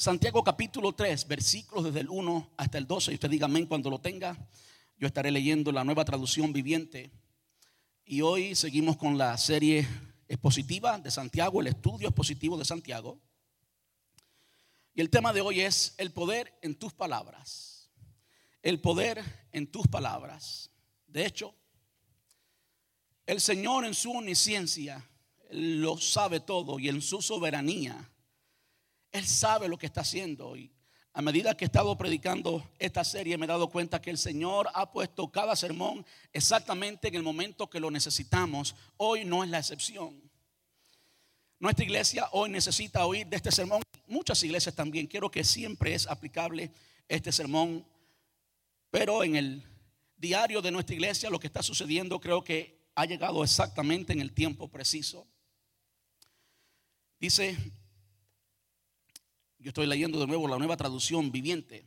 Santiago capítulo 3, versículos desde el 1 hasta el 12. Y usted diga amén cuando lo tenga. Yo estaré leyendo la nueva traducción viviente. Y hoy seguimos con la serie expositiva de Santiago, el estudio expositivo de Santiago. Y el tema de hoy es el poder en tus palabras. El poder en tus palabras. De hecho, el Señor en su omnisciencia lo sabe todo y en su soberanía él sabe lo que está haciendo. Y a medida que he estado predicando esta serie, me he dado cuenta que el Señor ha puesto cada sermón exactamente en el momento que lo necesitamos. Hoy no es la excepción. Nuestra iglesia hoy necesita oír de este sermón. Muchas iglesias también. Quiero que siempre es aplicable este sermón. Pero en el diario de nuestra iglesia, lo que está sucediendo creo que ha llegado exactamente en el tiempo preciso. Dice yo estoy leyendo de nuevo la nueva traducción viviente.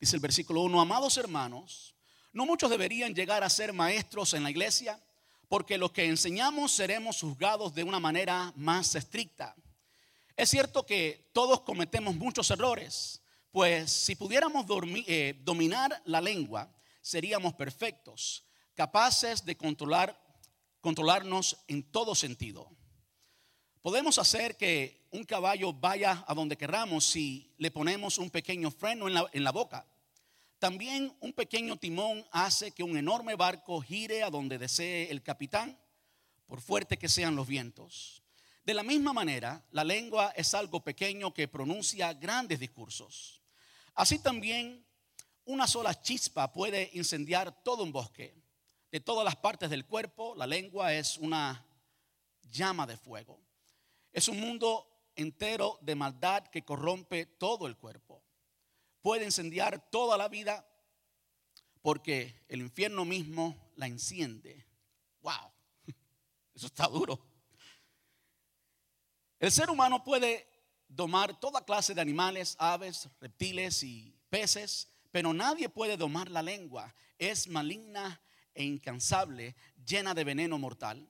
Dice el versículo 1, amados hermanos, no muchos deberían llegar a ser maestros en la iglesia, porque los que enseñamos seremos juzgados de una manera más estricta. Es cierto que todos cometemos muchos errores, pues si pudiéramos eh, dominar la lengua, seríamos perfectos, capaces de controlar, controlarnos en todo sentido. Podemos hacer que un caballo vaya a donde querramos si le ponemos un pequeño freno en la, boca. También un pequeño timón hace que un enorme barco gire a donde desee el capitán, por fuerte que sean los vientos. De la misma manera, la lengua es algo pequeño que pronuncia grandes discursos. Así también, una sola chispa puede incendiar todo un bosque. De todas las partes del cuerpo, la lengua es una llama de fuego. Es un mundo entero de maldad que corrompe todo el cuerpo. Puede incendiar toda la vida porque el infierno mismo la enciende. ¡Wow! Eso está duro. El ser humano puede domar toda clase de animales, aves, reptiles y peces, pero nadie puede domar la lengua. Es maligna e incansable, llena de veneno mortal.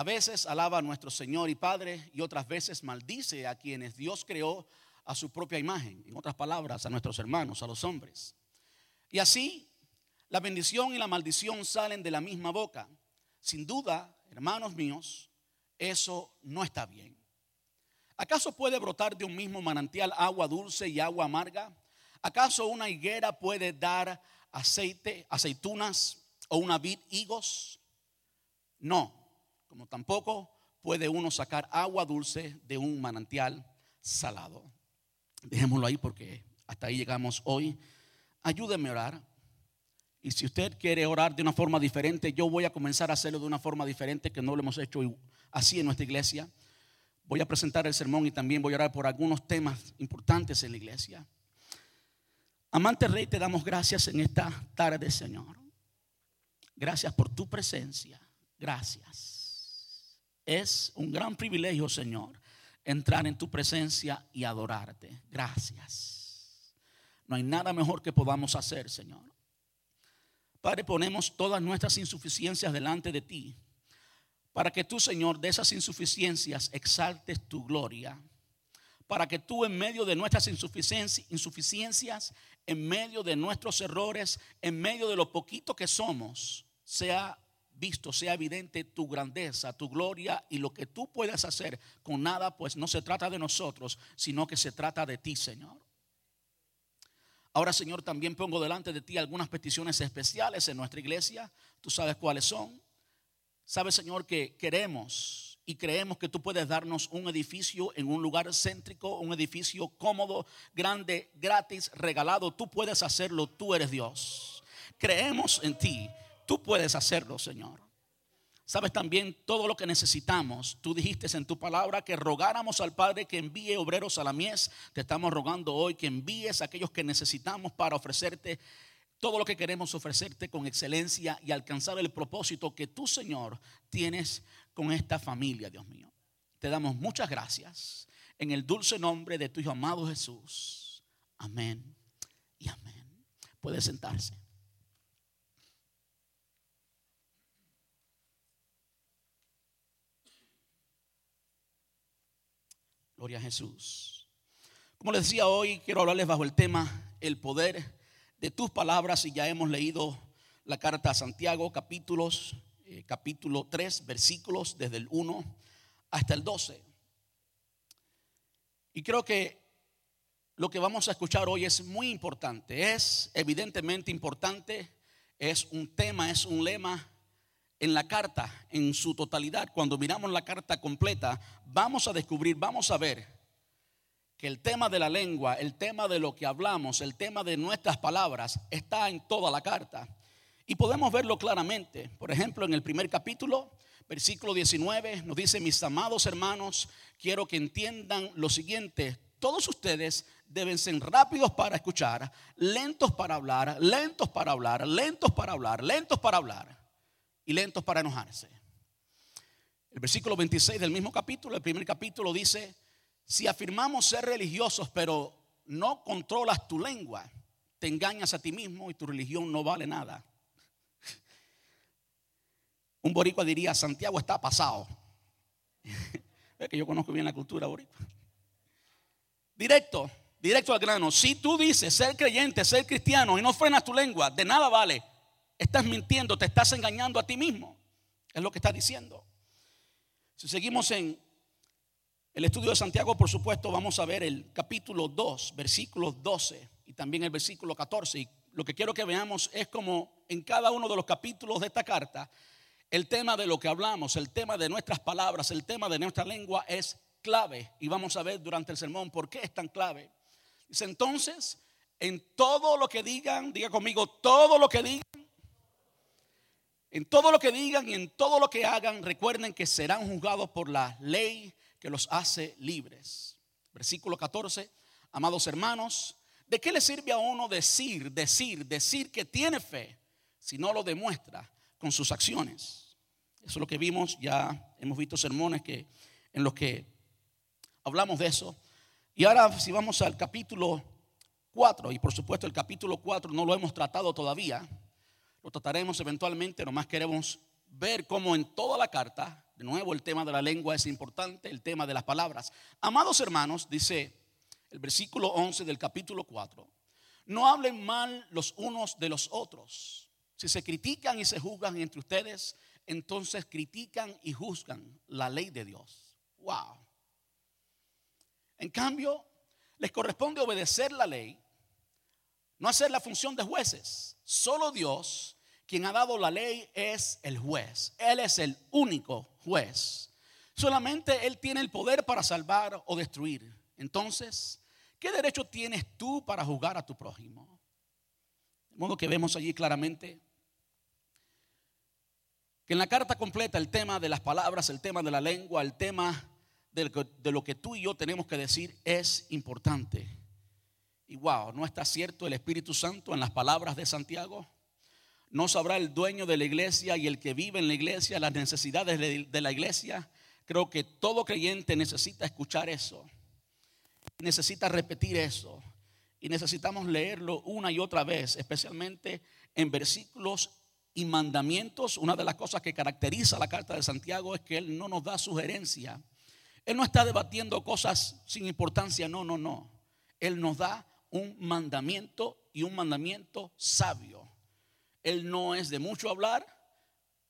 A veces alaba a nuestro Señor y Padre y otras veces maldice a quienes Dios creó a su propia imagen. En otras palabras, a nuestros hermanos, a los hombres. Y así, la bendición y la maldición salen de la misma boca. Sin duda, hermanos míos, eso no está bien. ¿Acaso puede brotar de un mismo manantial agua dulce y agua amarga? ¿Acaso una higuera puede dar aceite, aceitunas o una vid higos? No, como tampoco puede uno sacar agua dulce de un manantial salado. Dejémoslo ahí porque hasta ahí llegamos hoy. Ayúdeme a orar. Y si usted quiere orar de una forma diferente, yo voy a comenzar a hacerlo de una forma diferente que no lo hemos hecho así en nuestra iglesia. Voy a presentar el sermón y también voy a orar por algunos temas importantes en la iglesia. Amante Rey, te damos gracias en esta tarde, Señor. Gracias por tu presencia. Gracias. Es un gran privilegio, Señor, entrar en tu presencia y adorarte. Gracias. No hay nada mejor que podamos hacer, Señor. Padre, ponemos todas nuestras insuficiencias delante de ti, para que tú, Señor, de esas insuficiencias exaltes tu gloria, para que tú en medio de nuestras insuficiencias, en medio de nuestros errores, en medio de lo poquito que somos, sea visto, sea evidente tu grandeza, tu gloria y lo que tú puedas hacer con nada, pues no se trata de nosotros, sino que se trata de ti, Señor. Ahora, Señor, también pongo delante de ti algunas peticiones especiales en nuestra iglesia. Tú sabes cuáles son. Sabes, Señor, que queremos y creemos que tú puedes darnos un edificio en un lugar céntrico, un edificio cómodo, grande, gratis, regalado. Tú puedes hacerlo, tú eres Dios. Creemos en ti Tú puedes hacerlo, Señor. Sabes también todo lo que necesitamos. Tú dijiste en tu palabra que rogáramos al Padre que envíe obreros a la mies. Te estamos rogando hoy que envíes a aquellos que necesitamos para ofrecerte todo lo que queremos ofrecerte con excelencia y alcanzar el propósito que tú, Señor, tienes con esta familia, Dios mío. Te damos muchas gracias en el dulce nombre de tu Hijo amado Jesús. Amén y amén. Puede sentarse. Gloria a Jesús. Como les decía hoy, quiero hablarles bajo el tema el poder de tus palabras y ya hemos leído la carta a Santiago, capítulos, eh, capítulo 3, versículos desde el 1 hasta el 12. Y creo que lo que vamos a escuchar hoy es muy importante, es evidentemente importante, es un tema, es un lema en la carta en su totalidad. Cuando miramos la carta completa, vamos a descubrir, vamos a ver que el tema de la lengua, el tema de lo que hablamos, el tema de nuestras palabras está en toda la carta. Y podemos verlo claramente. Por ejemplo, en el primer capítulo, versículo 19, nos dice, mis amados hermanos, quiero que entiendan lo siguiente. Todos ustedes deben ser rápidos para escuchar, lentos para hablar, lentos para hablar, lentos para hablar, lentos para hablar y lentos para enojarse. El versículo 26 del mismo capítulo, el primer capítulo dice, si afirmamos ser religiosos, pero no controlas tu lengua, te engañas a ti mismo y tu religión no vale nada. Un boricua diría, Santiago está pasado. Es que yo conozco bien la cultura boricua. Directo, directo al grano. Si tú dices ser creyente, ser cristiano y no frenas tu lengua, de nada vale. Estás mintiendo, te estás engañando a ti mismo. Es lo que está diciendo. Si seguimos en el estudio de Santiago, por supuesto, vamos a ver el capítulo 2, versículos 12 y también el versículo 14. Y lo que quiero que veamos es como en cada uno de los capítulos de esta carta, el tema de lo que hablamos, el tema de nuestras palabras, el tema de nuestra lengua es clave. Y vamos a ver durante el sermón por qué es tan clave. Dice entonces, en todo lo que digan, diga conmigo, todo lo que digan, en todo lo que digan y en todo lo que hagan, recuerden que serán juzgados por la ley que los hace libres. Versículo 14, amados hermanos, ¿de qué le sirve a uno decir, decir, decir que tiene fe si no lo demuestra con sus acciones? Eso es lo que vimos, ya hemos visto sermones que, en los que hablamos de eso. Y ahora si vamos al capítulo 4, y por supuesto el capítulo 4 no lo hemos tratado todavía, lo trataremos eventualmente, nomás queremos ver cómo en toda la carta de nuevo, el tema de la lengua es importante, el tema de las palabras. Amados hermanos, dice el versículo 11 del capítulo 4, no hablen mal los unos de los otros. Si se critican y se juzgan entre ustedes, entonces critican y juzgan la ley de Dios. Wow. En cambio, les corresponde obedecer la ley, no hacer la función de jueces. Solo Dios quien ha dado la ley es el juez. Él es el único juez. Solamente Él tiene el poder para salvar o destruir. Entonces, ¿qué derecho tienes tú para juzgar a tu prójimo? De modo que vemos allí claramente que en la carta completa el tema de las palabras, el tema de la lengua, el tema de lo que tú y yo tenemos que decir es importante. Y wow, ¿no está cierto el Espíritu Santo en las palabras de Santiago? No sabrá el dueño de la iglesia y el que vive en la iglesia las necesidades de la iglesia. Creo que todo creyente necesita escuchar eso. Necesita repetir eso. Y necesitamos leerlo una y otra vez, especialmente en versículos y mandamientos. Una de las cosas que caracteriza la carta de Santiago es que Él no nos da sugerencia. Él no está debatiendo cosas sin importancia, no, no, no. Él nos da un mandamiento y un mandamiento sabio. Él no es de mucho hablar.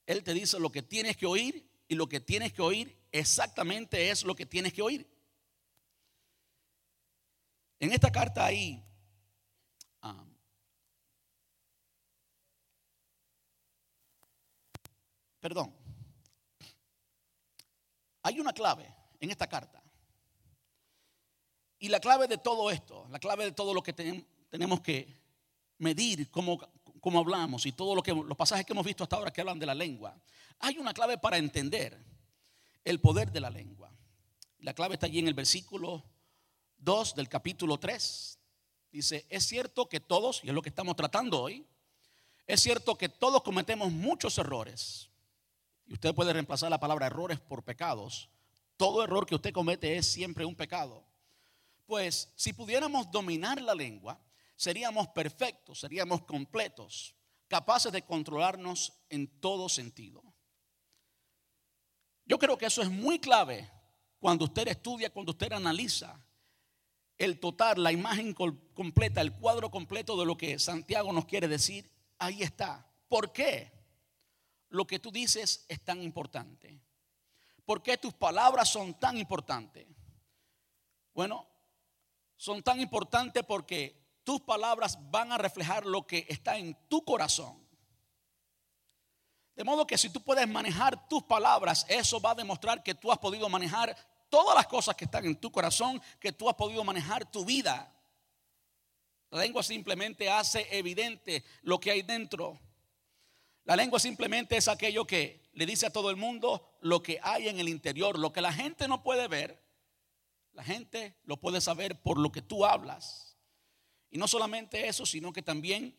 Él te dice lo que tienes que oír y lo que tienes que oír exactamente es lo que tienes que oír. En esta carta ahí, ah, perdón, hay una clave en esta carta. Y la clave de todo esto, la clave de todo lo que tenemos que medir como como hablamos y todos lo que, los pasajes que hemos visto hasta ahora que hablan de la lengua, hay una clave para entender el poder de la lengua. La clave está allí en el versículo 2 del capítulo 3. Dice, es cierto que todos, y es lo que estamos tratando hoy, es cierto que todos cometemos muchos errores. Y usted puede reemplazar la palabra errores por pecados. Todo error que usted comete es siempre un pecado. Pues si pudiéramos dominar la lengua, seríamos perfectos, seríamos completos, capaces de controlarnos en todo sentido. Yo creo que eso es muy clave cuando usted estudia, cuando usted analiza el total, la imagen completa, el cuadro completo de lo que Santiago nos quiere decir, ahí está. ¿Por qué lo que tú dices es tan importante? ¿Por qué tus palabras son tan importantes? Bueno, son tan importantes porque tus palabras van a reflejar lo que está en tu corazón. De modo que si tú puedes manejar tus palabras, eso va a demostrar que tú has podido manejar todas las cosas que están en tu corazón, que tú has podido manejar tu vida. La lengua simplemente hace evidente lo que hay dentro. La lengua simplemente es aquello que le dice a todo el mundo lo que hay en el interior, lo que la gente no puede ver. La gente lo puede saber por lo que tú hablas. Y no solamente eso, sino que también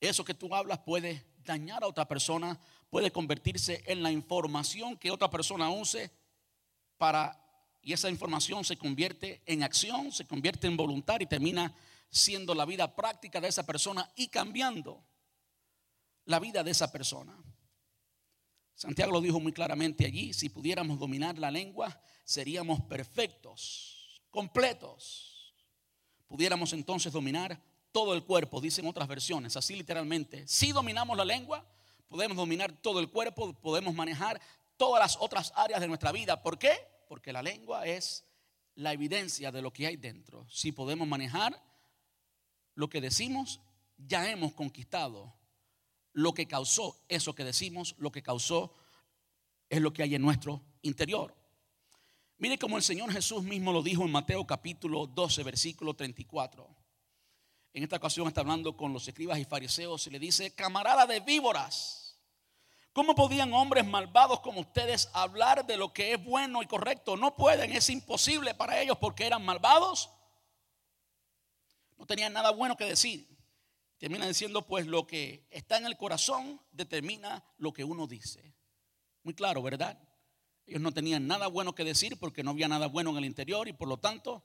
eso que tú hablas puede dañar a otra persona, puede convertirse en la información que otra persona use para, y esa información se convierte en acción, se convierte en voluntad y termina siendo la vida práctica de esa persona y cambiando la vida de esa persona. Santiago lo dijo muy claramente allí, si pudiéramos dominar la lengua, seríamos perfectos, completos. Pudiéramos entonces dominar todo el cuerpo, dicen otras versiones, así literalmente. Si dominamos la lengua, podemos dominar todo el cuerpo, podemos manejar todas las otras áreas de nuestra vida. ¿Por qué? Porque la lengua es la evidencia de lo que hay dentro. Si podemos manejar lo que decimos, ya hemos conquistado lo que causó eso que decimos, lo que causó es lo que hay en nuestro interior. Mire como el Señor Jesús mismo lo dijo en Mateo capítulo 12, versículo 34. En esta ocasión está hablando con los escribas y fariseos y le dice, camarada de víboras, ¿cómo podían hombres malvados como ustedes hablar de lo que es bueno y correcto? No pueden, es imposible para ellos porque eran malvados. No tenían nada bueno que decir. Termina diciendo, pues lo que está en el corazón determina lo que uno dice. Muy claro, ¿verdad? Ellos no tenían nada bueno que decir porque no había nada bueno en el interior y por lo tanto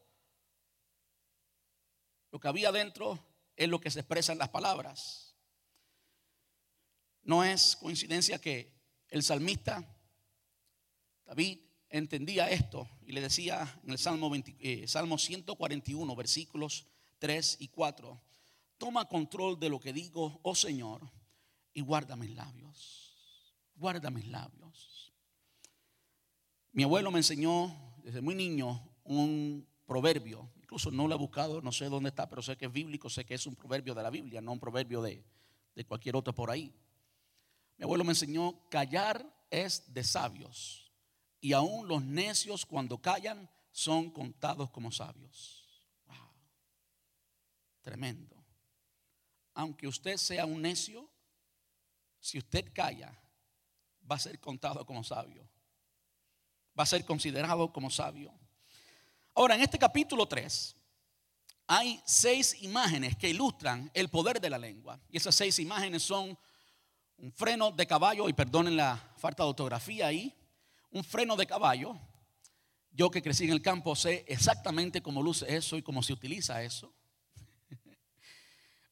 lo que había dentro es lo que se expresa en las palabras. No es coincidencia que el salmista David entendía esto y le decía en el Salmo, eh, Salmo 141, versículos 3 y 4 toma control de lo que digo, oh Señor, y guarda mis labios. Guarda mis labios. Mi abuelo me enseñó desde muy niño un proverbio, incluso no lo he buscado, no sé dónde está, pero sé que es bíblico, sé que es un proverbio de la Biblia, no un proverbio de, de cualquier otro por ahí. Mi abuelo me enseñó, callar es de sabios, y aún los necios cuando callan son contados como sabios. Wow. Tremendo aunque usted sea un necio, si usted calla, va a ser contado como sabio. Va a ser considerado como sabio. Ahora, en este capítulo 3 hay seis imágenes que ilustran el poder de la lengua. Y esas seis imágenes son un freno de caballo, y perdonen la falta de ortografía ahí, un freno de caballo. Yo que crecí en el campo sé exactamente cómo luce eso y cómo se utiliza eso.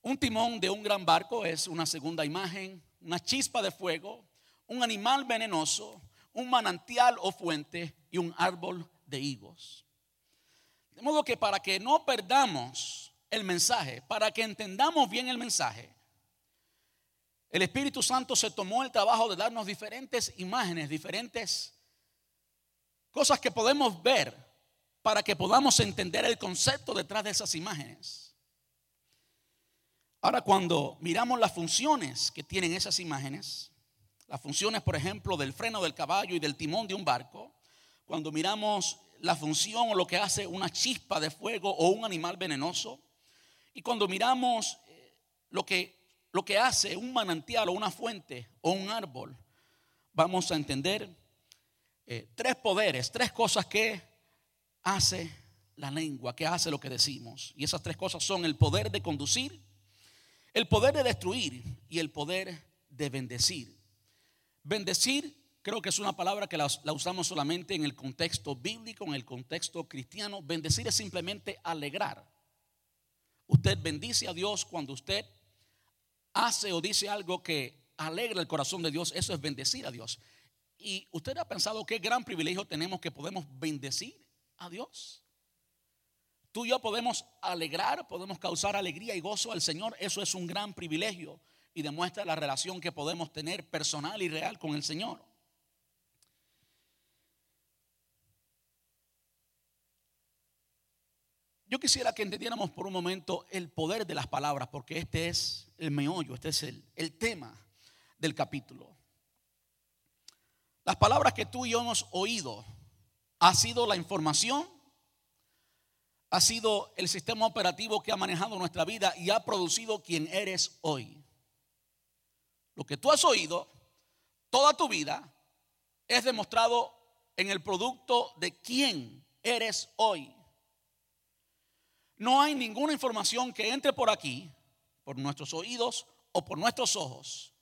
Un timón de un gran barco es una segunda imagen, una chispa de fuego, un animal venenoso, un manantial o fuente y un árbol de higos. De modo que para que no perdamos el mensaje, para que entendamos bien el mensaje, el Espíritu Santo se tomó el trabajo de darnos diferentes imágenes, diferentes cosas que podemos ver para que podamos entender el concepto detrás de esas imágenes. Ahora, cuando miramos las funciones que tienen esas imágenes, las funciones, por ejemplo, del freno del caballo y del timón de un barco, cuando miramos la función o lo que hace una chispa de fuego o un animal venenoso, y cuando miramos eh, lo que, lo que hace un manantial o una fuente o un árbol, vamos a entender eh, tres poderes, tres cosas que hace la lengua, que hace lo que decimos. Y esas tres cosas son el poder de conducir, el poder de destruir y el poder de bendecir. Bendecir creo que es una palabra que la, usamos solamente en el contexto bíblico, en el contexto cristiano. Bendecir es simplemente alegrar. Usted bendice a Dios cuando usted hace o dice algo que alegra el corazón de Dios. Eso es bendecir a Dios. Y usted ha pensado qué gran privilegio tenemos que podemos bendecir a Dios. Tú y yo podemos alegrar, podemos causar alegría y gozo al Señor. Eso es un gran privilegio y demuestra la relación que podemos tener personal y real con el Señor. Yo quisiera que entendiéramos por un momento el poder de las palabras, porque este es el meollo, este es el, el tema del capítulo. Las palabras que tú y yo hemos oído ha sido la información, ha sido el sistema operativo que ha manejado nuestra vida y ha producido quien eres hoy. Lo que tú has oído toda tu vida es demostrado en el producto de quién eres hoy. No hay ninguna información que entre por aquí, por nuestros oídos o por nuestros ojos,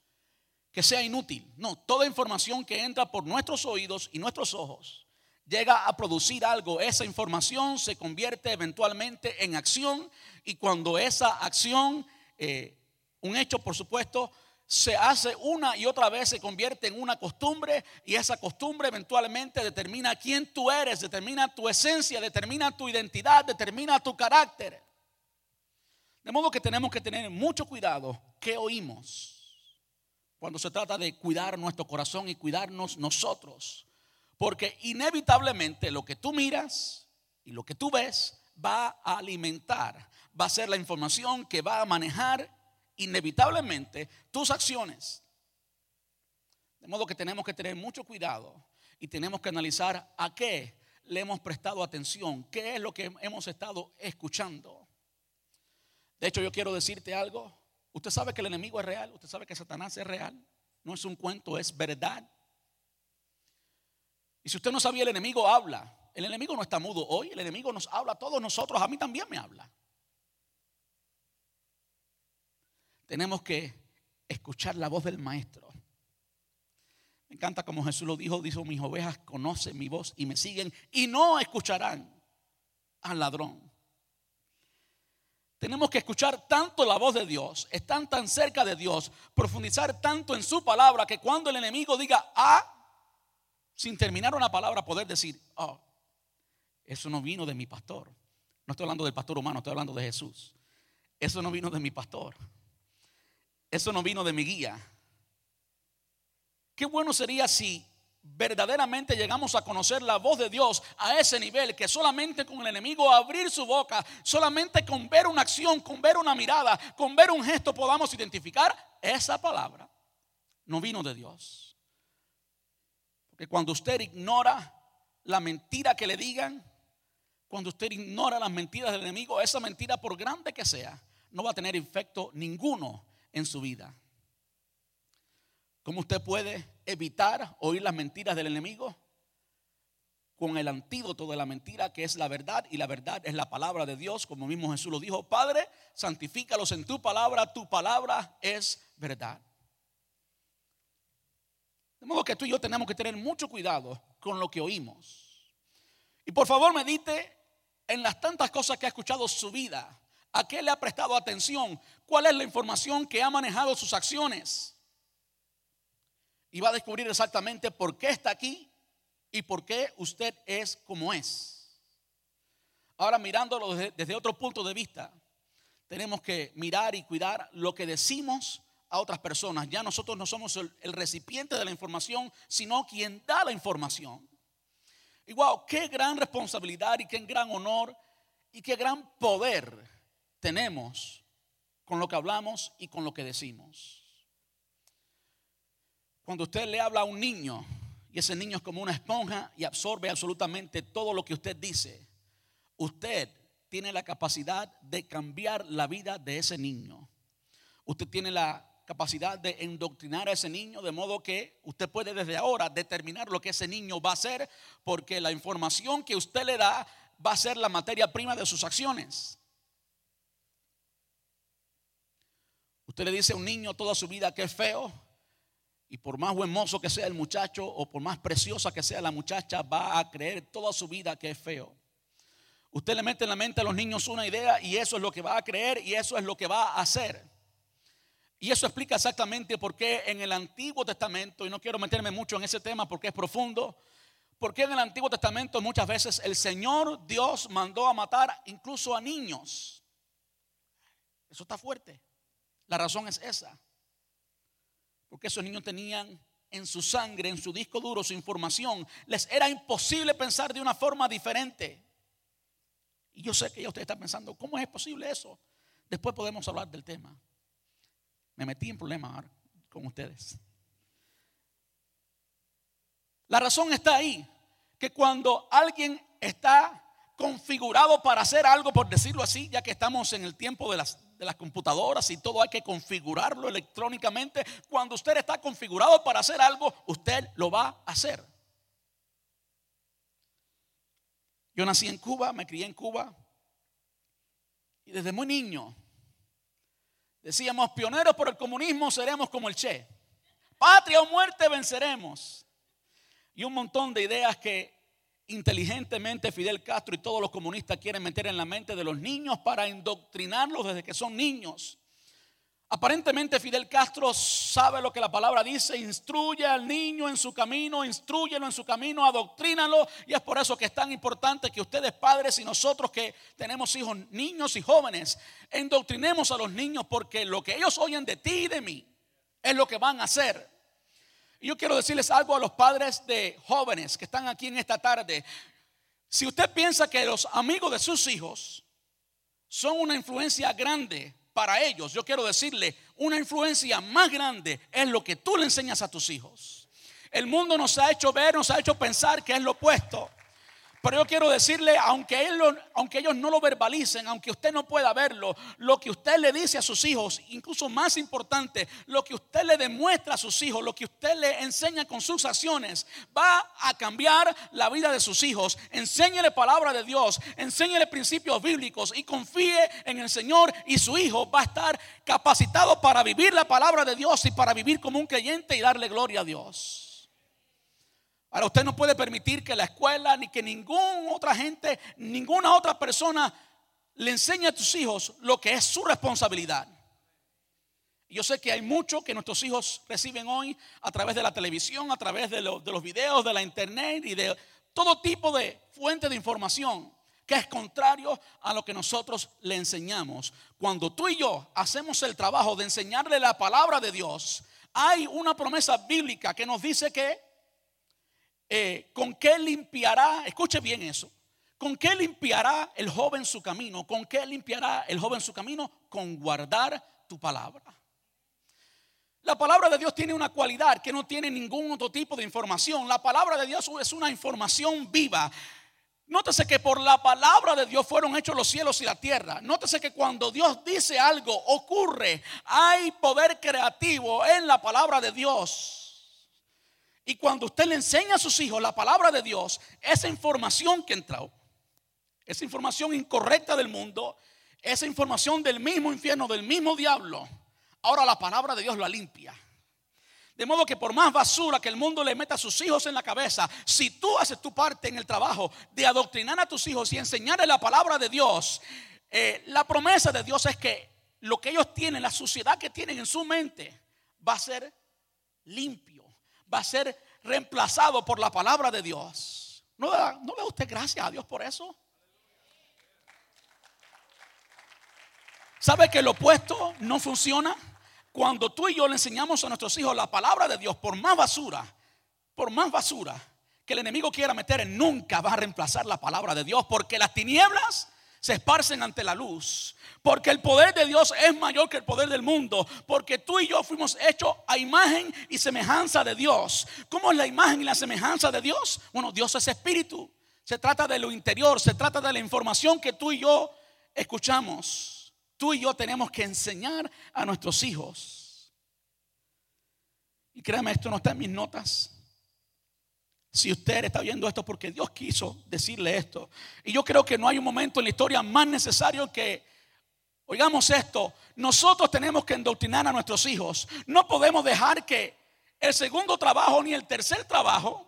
que sea inútil. No, toda información que entra por nuestros oídos y nuestros ojos llega a producir algo. Esa información se convierte eventualmente en acción y cuando esa acción, eh, un hecho por supuesto, se hace una y otra vez, se convierte en una costumbre y esa costumbre eventualmente determina quién tú eres, determina tu esencia, determina tu identidad, determina tu carácter. De modo que tenemos que tener mucho cuidado qué oímos cuando se trata de cuidar nuestro corazón y cuidarnos nosotros. Porque inevitablemente lo que tú miras y lo que tú ves va a alimentar, va a ser la información que va a manejar inevitablemente tus acciones. De modo que tenemos que tener mucho cuidado y tenemos que analizar a qué le hemos prestado atención, qué es lo que hemos estado escuchando. De hecho, yo quiero decirte algo, Usted sabe que el enemigo es real, usted sabe que Satanás es real, no es un cuento, es verdad. Y si usted no sabía, el enemigo habla. El enemigo no está mudo hoy, el enemigo nos habla a todos nosotros, a mí también me habla. Tenemos que escuchar la voz del maestro. Me encanta como Jesús lo dijo, dijo, mis ovejas conocen mi voz y me siguen y no escucharán al ladrón. Tenemos que escuchar tanto la voz de Dios, estar tan cerca de Dios, profundizar tanto en su palabra que cuando el enemigo diga ah, sin terminar una palabra, poder decir, oh, eso no vino de mi pastor. No estoy hablando del pastor humano, estoy hablando de Jesús. Eso no vino de mi pastor. Eso no vino de mi guía. Qué bueno sería si verdaderamente llegamos a conocer la voz de Dios a ese nivel que solamente con el enemigo abrir su boca, solamente con ver una acción, con ver una mirada, con ver un gesto podamos identificar esa palabra no vino de Dios. Porque cuando usted ignora la mentira que le digan, cuando usted ignora las mentiras del enemigo, esa mentira por grande que sea, no va a tener efecto ninguno en su vida. ¿Cómo usted puede evitar oír las mentiras del enemigo? Con el antídoto de la mentira que es la verdad y la verdad es la palabra de Dios, como mismo Jesús lo dijo, Padre, santifícalos en tu palabra, tu palabra es verdad. De modo que tú y yo tenemos que tener mucho cuidado con lo que oímos. Y por favor medite en las tantas cosas que ha escuchado su vida. ¿A qué le ha prestado atención? ¿Cuál es la información que ha manejado sus acciones? y va a descubrir exactamente por qué está aquí y por qué usted es como es. Ahora mirándolo desde, otro punto de vista, tenemos que mirar y cuidar lo que decimos a otras personas. Ya nosotros no somos el, recipiente de la información, sino quien da la información. Y wow, qué gran responsabilidad y qué gran honor y qué gran poder tenemos con lo que hablamos y con lo que decimos. Cuando usted le habla a un niño y ese niño es como una esponja y absorbe absolutamente todo lo que usted dice, usted tiene la capacidad de cambiar la vida de ese niño. Usted tiene la capacidad de endoctrinar a ese niño de modo que usted puede desde ahora determinar lo que ese niño va a hacer porque la información que usted le da va a ser la materia prima de sus acciones. Usted le dice a un niño toda su vida que es feo, y por más buen mozo que sea el muchacho o por más preciosa que sea la muchacha, va a creer toda su vida que es feo. Usted le mete en la mente a los niños una idea y eso es lo que va a creer y eso es lo que va a hacer. Y eso explica exactamente por qué en el Antiguo Testamento, y no quiero meterme mucho en ese tema porque es profundo, por qué en el Antiguo Testamento muchas veces el Señor Dios mandó a matar incluso a niños. Eso está fuerte. La razón es esa. Porque esos niños tenían en su sangre, en su disco duro, su información. Les era imposible pensar de una forma diferente. Y yo sé que ya usted está pensando, ¿cómo es posible eso? Después podemos hablar del tema. Me metí en problemas con ustedes. La razón está ahí, que cuando alguien está configurado para hacer algo, por decirlo así, ya que estamos en el tiempo de las, de las computadoras y todo hay que configurarlo electrónicamente, cuando usted está configurado para hacer algo, usted lo va a hacer. Yo nací en Cuba, me crié en Cuba y desde muy niño decíamos, pioneros por el comunismo seremos como el Che. Patria o muerte venceremos. Y un montón de ideas que inteligentemente Fidel Castro y todos los comunistas quieren meter en la mente de los niños para indoctrinarlos desde que son niños. Aparentemente Fidel Castro sabe lo que la palabra dice, instruye al niño en su camino, instruyelo en su camino, adoctrínalo. Y es por eso que es tan importante que ustedes padres y nosotros que tenemos hijos, niños y jóvenes, endoctrinemos a los niños porque lo que ellos oyen de ti y de mí es lo que van a hacer. Y yo quiero decirles algo a los padres de jóvenes que están aquí en esta tarde. Si usted piensa que los amigos de sus hijos son una influencia grande para ellos, yo quiero decirle, una influencia más grande es lo que tú le enseñas a tus hijos. El mundo nos ha hecho ver, nos ha hecho pensar que es lo opuesto. Pero yo quiero decirle, aunque, ellos no lo verbalicen, aunque usted no pueda verlo, lo que usted le dice a sus hijos, incluso más importante, lo que usted le demuestra a sus hijos, lo que usted le enseña con sus acciones, va a cambiar la vida de sus hijos. Enséñele palabra de Dios, enséñele principios bíblicos y confíe en el Señor y su hijo va a estar capacitado para vivir la palabra de Dios y para vivir como un creyente y darle gloria a Dios. Ahora usted no puede permitir que la escuela ni que ninguna otra gente, ninguna otra persona le enseñe a tus hijos lo que es su responsabilidad. Yo sé que hay mucho que nuestros hijos reciben hoy a través de la televisión, a través de, de los videos, de la internet y de todo tipo de fuente de información que es contrario a lo que nosotros le enseñamos. Cuando tú y yo hacemos el trabajo de enseñarle la palabra de Dios, hay una promesa bíblica que nos dice que eh, ¿con qué limpiará? Escuche bien eso. ¿Con qué limpiará el joven su camino? ¿Con qué limpiará el joven su camino? Con guardar tu palabra. La palabra de Dios tiene una cualidad que no tiene ningún otro tipo de información. La palabra de Dios es una información viva. Nótese que por la palabra de Dios fueron hechos los cielos y la tierra. Nótese que cuando Dios dice algo, ocurre. Hay poder creativo en la palabra de Dios. Y cuando usted le enseña a sus hijos la palabra de Dios, esa información que entró, esa información incorrecta del mundo, esa información del mismo infierno, del mismo diablo, ahora la palabra de Dios la limpia. De modo que por más basura que el mundo le meta a sus hijos en la cabeza, si tú haces tu parte en el trabajo de adoctrinar a tus hijos y enseñarles la palabra de Dios, eh, la promesa de Dios es que lo que ellos tienen, la suciedad que tienen en su mente, va a ser limpio va a ser reemplazado por la palabra de Dios. ¿No, ¿No ve usted gracias a Dios por eso? ¿Sabe que lo opuesto no funciona? Cuando tú y yo le enseñamos a nuestros hijos la palabra de Dios, por más basura, por más basura que el enemigo quiera meter, nunca va a reemplazar la palabra de Dios, porque las tinieblas se esparcen ante la luz. Porque el poder de Dios es mayor que el poder del mundo. Porque tú y yo fuimos hechos a imagen y semejanza de Dios. ¿Cómo es la imagen y la semejanza de Dios? Bueno, Dios es espíritu. Se trata de lo interior, se trata de la información que tú y yo escuchamos. Tú y yo tenemos que enseñar a nuestros hijos. Y créame, esto no está en mis notas. Si usted está viendo esto porque Dios quiso decirle esto. Y yo creo que no hay un momento en la historia más necesario que oigamos esto. Nosotros tenemos que endoctrinar a nuestros hijos. No podemos dejar que el segundo trabajo ni el tercer trabajo,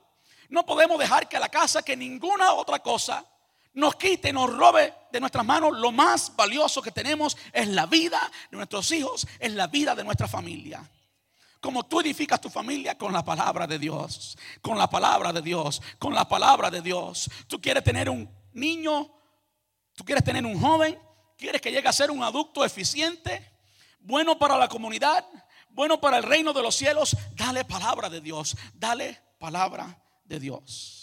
no podemos dejar que la casa, que ninguna otra cosa nos quite, nos robe de nuestras manos lo más valioso que tenemos es la vida de nuestros hijos, es la vida de nuestra familia. Como tú edificas tu familia con la palabra de Dios, con la palabra de Dios, con la palabra de Dios. Tú quieres tener un niño, tú quieres tener un joven, quieres que llegue a ser un adulto eficiente, bueno para la comunidad, bueno para el reino de los cielos. Dale palabra de Dios, dale palabra de Dios.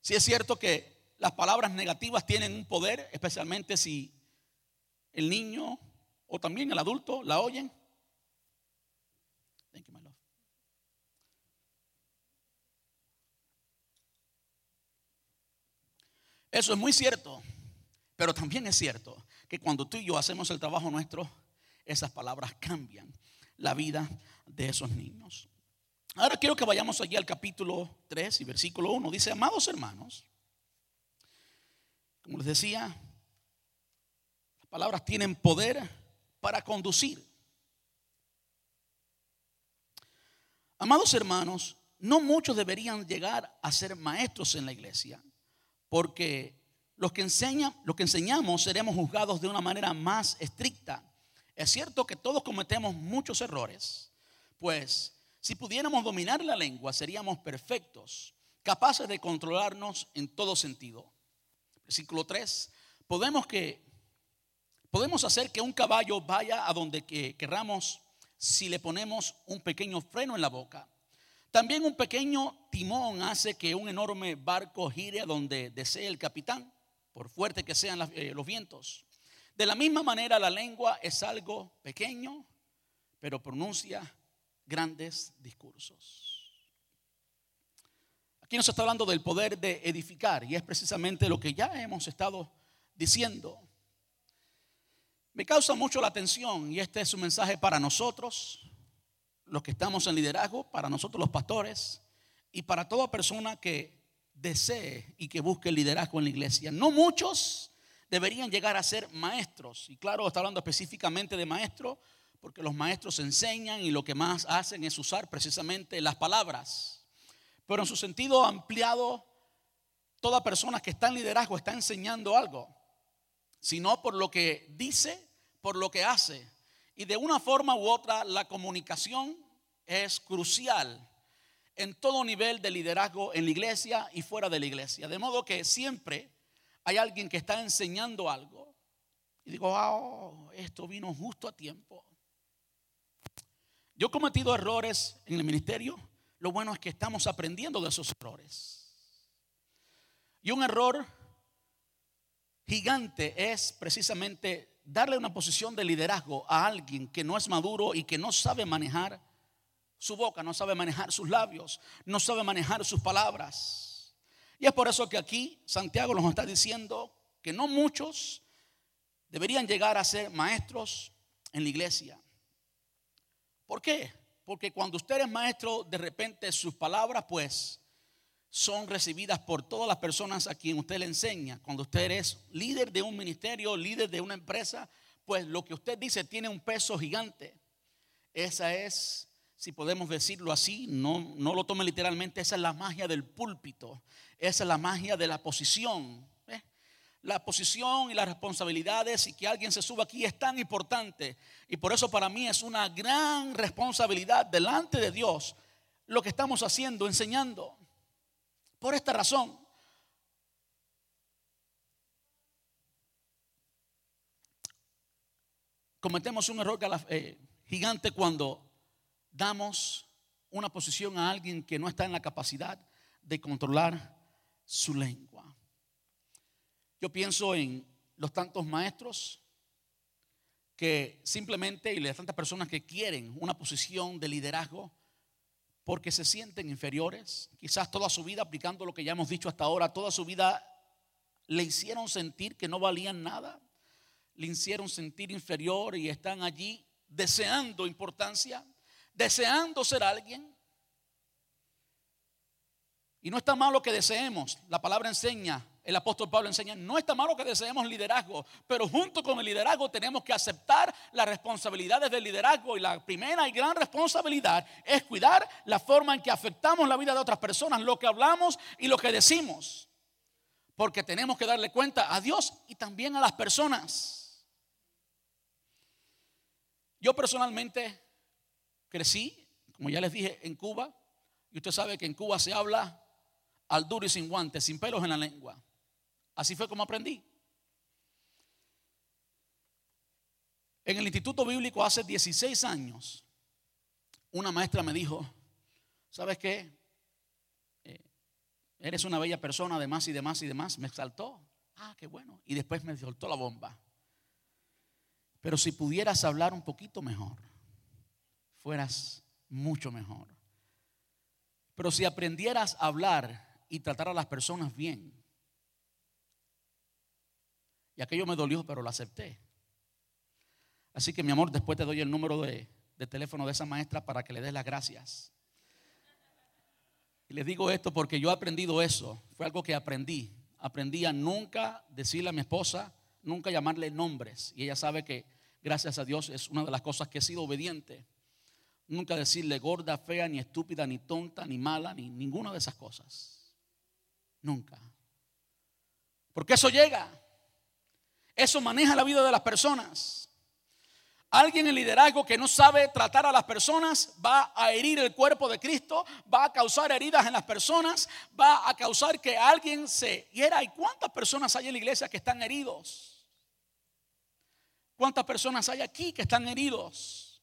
Si es cierto que las palabras negativas tienen un poder, especialmente si el niño o también el adulto la oyen. Eso es muy cierto, pero también es cierto que cuando tú y yo hacemos el trabajo nuestro, esas palabras cambian la vida de esos niños. Ahora quiero que vayamos allí al capítulo 3 y versículo 1. Dice, amados hermanos, como les decía, las palabras tienen poder para conducir. Amados hermanos, no muchos deberían llegar a ser maestros en la iglesia, porque los que enseñan, los que enseñamos seremos juzgados de una manera más estricta. Es cierto que todos cometemos muchos errores, pues si pudiéramos dominar la lengua, seríamos perfectos, capaces de controlarnos en todo sentido. Versículo 3. Podemos, que, podemos hacer que un caballo vaya a donde querramos si le ponemos un pequeño freno en la boca. También un pequeño timón hace que un enorme barco gire a donde desee el capitán, por fuerte que sean eh, los vientos. De la misma manera, la lengua es algo pequeño, pero pronuncia grandes discursos. Aquí nos está hablando del poder de edificar y es precisamente lo que ya hemos estado diciendo. Me causa mucho la atención y este es un mensaje para nosotros, los que estamos en liderazgo, para nosotros los pastores y para toda persona que desee y que busque liderazgo en la iglesia. No muchos deberían llegar a ser maestros. Y claro, está hablando específicamente de maestro porque los maestros enseñan y lo que más hacen es usar precisamente las palabras. Pero en su sentido ampliado, toda persona que está en liderazgo está enseñando algo, sino por lo que dice, por lo que hace. Y de una forma u otra, la comunicación es crucial en todo nivel de liderazgo en la iglesia y fuera de la iglesia. De modo que siempre hay alguien que está enseñando algo. Y digo, oh, esto vino justo a tiempo. Yo he cometido errores en el ministerio. Lo bueno es que estamos aprendiendo de esos errores. Y un error gigante es precisamente darle una posición de liderazgo a alguien que no es maduro y que no sabe manejar su boca, no sabe manejar sus labios, no sabe manejar sus palabras. Y es por eso que aquí Santiago nos está diciendo que no muchos deberían llegar a ser maestros en la iglesia. ¿Por qué? Porque cuando usted es maestro, de repente sus palabras pues son recibidas por todas las personas a quien usted le enseña. Cuando usted es líder de un ministerio, líder de una empresa, pues lo que usted dice tiene un peso gigante. Esa es, si podemos decirlo así, no, no lo tome literalmente, esa es la magia del púlpito, esa es la magia de la posición la posición y las responsabilidades y que alguien se suba aquí es tan importante. Y por eso para mí es una gran responsabilidad delante de Dios lo que estamos haciendo, enseñando. Por esta razón. Cometemos un error eh, gigante cuando damos una posición a alguien que no está en la capacidad de controlar su lengua. Yo pienso en los tantos maestros que simplemente y las tantas personas que quieren una posición de liderazgo porque se sienten inferiores, quizás toda su vida aplicando lo que ya hemos dicho hasta ahora, toda su vida le hicieron sentir que no valían nada, le hicieron sentir inferior y están allí deseando importancia, deseando ser alguien. Y no está mal lo que deseemos, la palabra enseña el apóstol Pablo enseña, no está malo que deseemos liderazgo, pero junto con el liderazgo tenemos que aceptar las responsabilidades del liderazgo y la primera y gran responsabilidad es cuidar la forma en que afectamos la vida de otras personas, lo que hablamos y lo que decimos, porque tenemos que darle cuenta a Dios y también a las personas. Yo personalmente crecí, como ya les dije, en Cuba, y usted sabe que en Cuba se habla al duro y sin guantes, sin pelos en la lengua. Así fue como aprendí. En el Instituto Bíblico hace 16 años, una maestra me dijo, ¿sabes qué? Eh, eres una bella persona, además y demás y demás. Me exaltó. Ah, qué bueno. Y después me soltó la bomba. Pero si pudieras hablar un poquito mejor, fueras mucho mejor. Pero si aprendieras a hablar y tratar a las personas bien, y aquello me dolió, pero lo acepté. Así que mi amor, después te doy el número de, teléfono de esa maestra para que le des las gracias. Y les digo esto porque yo he aprendido eso. Fue algo que aprendí. Aprendí a nunca decirle a mi esposa, nunca llamarle nombres. Y ella sabe que, gracias a Dios, es una de las cosas que he sido obediente. Nunca decirle gorda, fea, ni estúpida, ni tonta, ni mala, ni ninguna de esas cosas. Nunca. Porque eso llega. Eso maneja la vida de las personas. Alguien en liderazgo que no sabe tratar a las personas va a herir el cuerpo de Cristo, va a causar heridas en las personas, va a causar que alguien se hiera. ¿Y cuántas personas hay en la iglesia que están heridos? ¿Cuántas personas hay aquí que están heridos?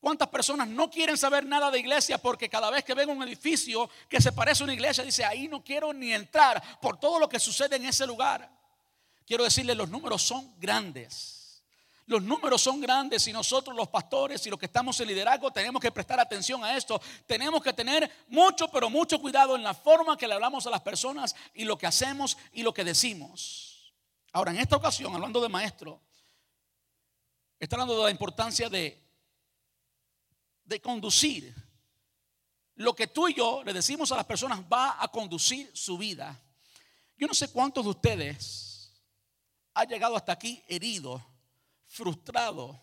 ¿Cuántas personas no quieren saber nada de iglesia porque cada vez que ven un edificio que se parece a una iglesia, dice, ahí no quiero ni entrar por todo lo que sucede en ese lugar? Quiero decirle, los números son grandes. Los números son grandes y nosotros los pastores y los que estamos en liderazgo tenemos que prestar atención a esto. Tenemos que tener mucho, pero mucho cuidado en la forma que le hablamos a las personas y lo que hacemos y lo que decimos. Ahora, en esta ocasión, hablando de maestro, está hablando de la importancia de, de conducir. Lo que tú y yo le decimos a las personas va a conducir su vida. Yo no sé cuántos de ustedes ha llegado hasta aquí herido, frustrado,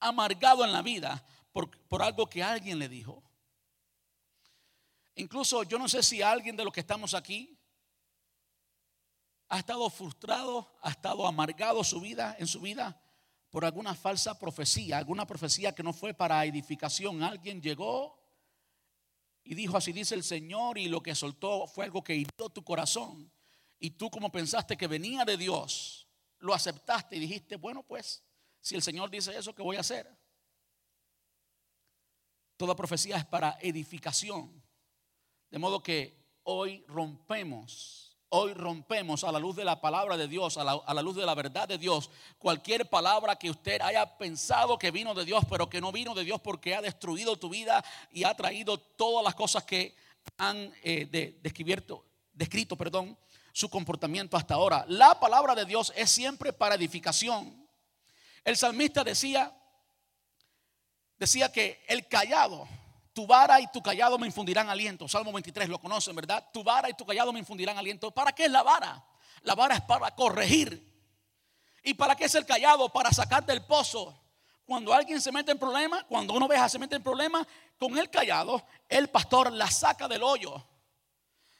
amargado en la vida por, por algo que alguien le dijo. Incluso yo no sé si alguien de los que estamos aquí ha estado frustrado, ha estado amargado su vida, en su vida por alguna falsa profecía, alguna profecía que no fue para edificación. Alguien llegó y dijo así dice el Señor y lo que soltó fue algo que hirió tu corazón. Y tú como pensaste que venía de Dios, lo aceptaste y dijiste, bueno, pues, si el Señor dice eso, ¿qué voy a hacer? Toda profecía es para edificación. De modo que hoy rompemos, hoy rompemos a la luz de la palabra de Dios, a la, a la, luz de la verdad de Dios, cualquier palabra que usted haya pensado que vino de Dios, pero que no vino de Dios porque ha destruido tu vida y ha traído todas las cosas que han eh, descrito, descrito perdón, su comportamiento hasta ahora. La palabra de Dios es siempre para edificación. El salmista decía, decía que el callado, tu vara y tu callado me infundirán aliento. Salmo 23 lo conocen, ¿verdad? Tu vara y tu callado me infundirán aliento. ¿Para qué es la vara? La vara es para corregir. ¿Y para qué es el callado? Para sacar del pozo. Cuando alguien se mete en problema, cuando una oveja se mete en problema, con el callado, el pastor la saca del hoyo.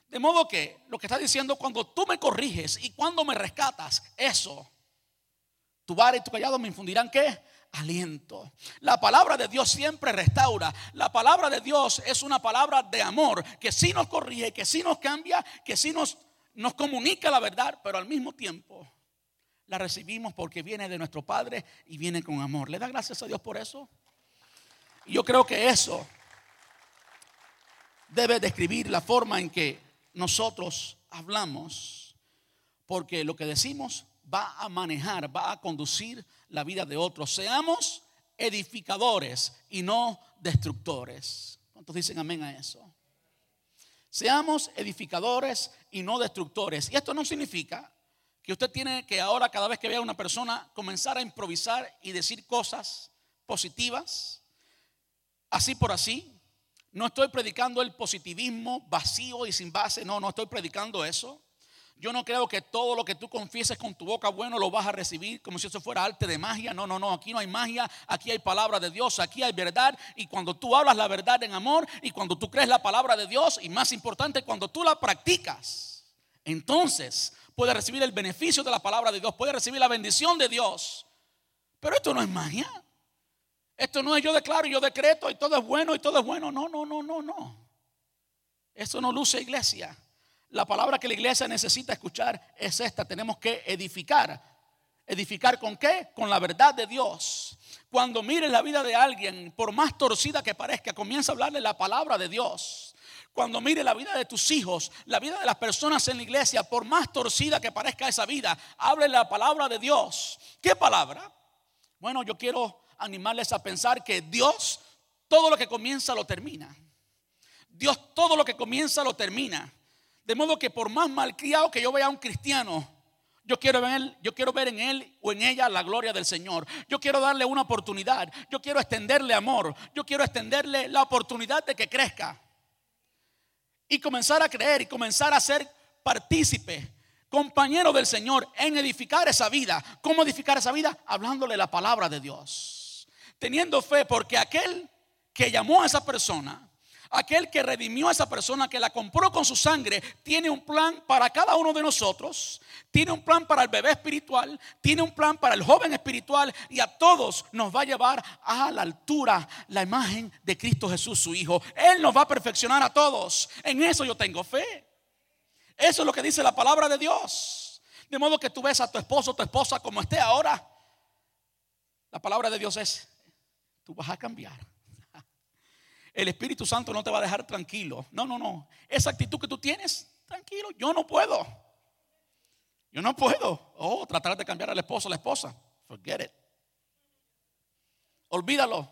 De modo que lo que está diciendo, cuando tú me corriges y cuando me rescatas, eso, tu vara y tu callado me infundirán qué? Aliento. La palabra de Dios siempre restaura. La palabra de Dios es una palabra de amor que sí nos corrige, que sí nos cambia, que sí nos, nos comunica la verdad, pero al mismo tiempo la recibimos porque viene de nuestro Padre y viene con amor. ¿Le da gracias a Dios por eso? Yo creo que eso debe describir la forma en que nosotros hablamos, porque lo que decimos va a manejar, va a conducir la vida de otros. Seamos edificadores y no destructores. ¿Cuántos dicen amén a eso? Seamos edificadores y no destructores. Y esto no significa que usted tiene que ahora cada vez que vea a una persona comenzar a improvisar y decir cosas positivas, así por así. No estoy predicando el positivismo vacío y sin base. No, no estoy predicando eso. Yo no creo que todo lo que tú confieses con tu boca bueno lo vas a recibir como si eso fuera arte de magia. No, no, no. Aquí no hay magia. Aquí hay palabra de Dios. Aquí hay verdad. Y cuando tú hablas la verdad en amor y cuando tú crees la palabra de Dios y más importante, cuando tú la practicas, entonces puedes recibir el beneficio de la palabra de Dios. Puedes recibir la bendición de Dios. Pero esto no es magia. Esto no es yo declaro y yo decreto y todo es bueno y todo es bueno. No, no, no, no, no. Esto no luce iglesia. La palabra que la iglesia necesita escuchar es esta. Tenemos que edificar. ¿Edificar con qué? Con la verdad de Dios. Cuando mires la vida de alguien, por más torcida que parezca, comienza a hablarle la palabra de Dios. Cuando mire la vida de tus hijos, la vida de las personas en la iglesia, por más torcida que parezca esa vida, hable la palabra de Dios. ¿Qué palabra? Bueno, yo quiero animarles a pensar que Dios todo lo que comienza lo termina. Dios todo lo que comienza lo termina. De modo que por más malcriado que yo vea a un cristiano, yo quiero, ver, yo quiero ver en él o en ella la gloria del Señor. Yo quiero darle una oportunidad. Yo quiero extenderle amor. Yo quiero extenderle la oportunidad de que crezca. Y comenzar a creer y comenzar a ser partícipe, compañero del Señor en edificar esa vida. ¿Cómo edificar esa vida? Hablándole la palabra de Dios. Teniendo fe porque aquel que llamó a esa persona Aquel que redimió a esa persona, que la compró con su sangre, tiene un plan para cada uno de nosotros. Tiene un plan para el bebé espiritual, tiene un plan para el joven espiritual y a todos nos va a llevar a la altura la imagen de Cristo Jesús, su Hijo. Él nos va a perfeccionar a todos. En eso yo tengo fe. Eso es lo que dice la palabra de Dios. De modo que tú ves a tu esposo, tu esposa como esté ahora. La palabra de Dios es, tú vas a cambiar el Espíritu Santo no te va a dejar tranquilo. No, no, no. Esa actitud que tú tienes, tranquilo, yo no puedo. Yo no puedo. Oh, tratar de cambiar al esposo o la esposa. Forget it. Olvídalo.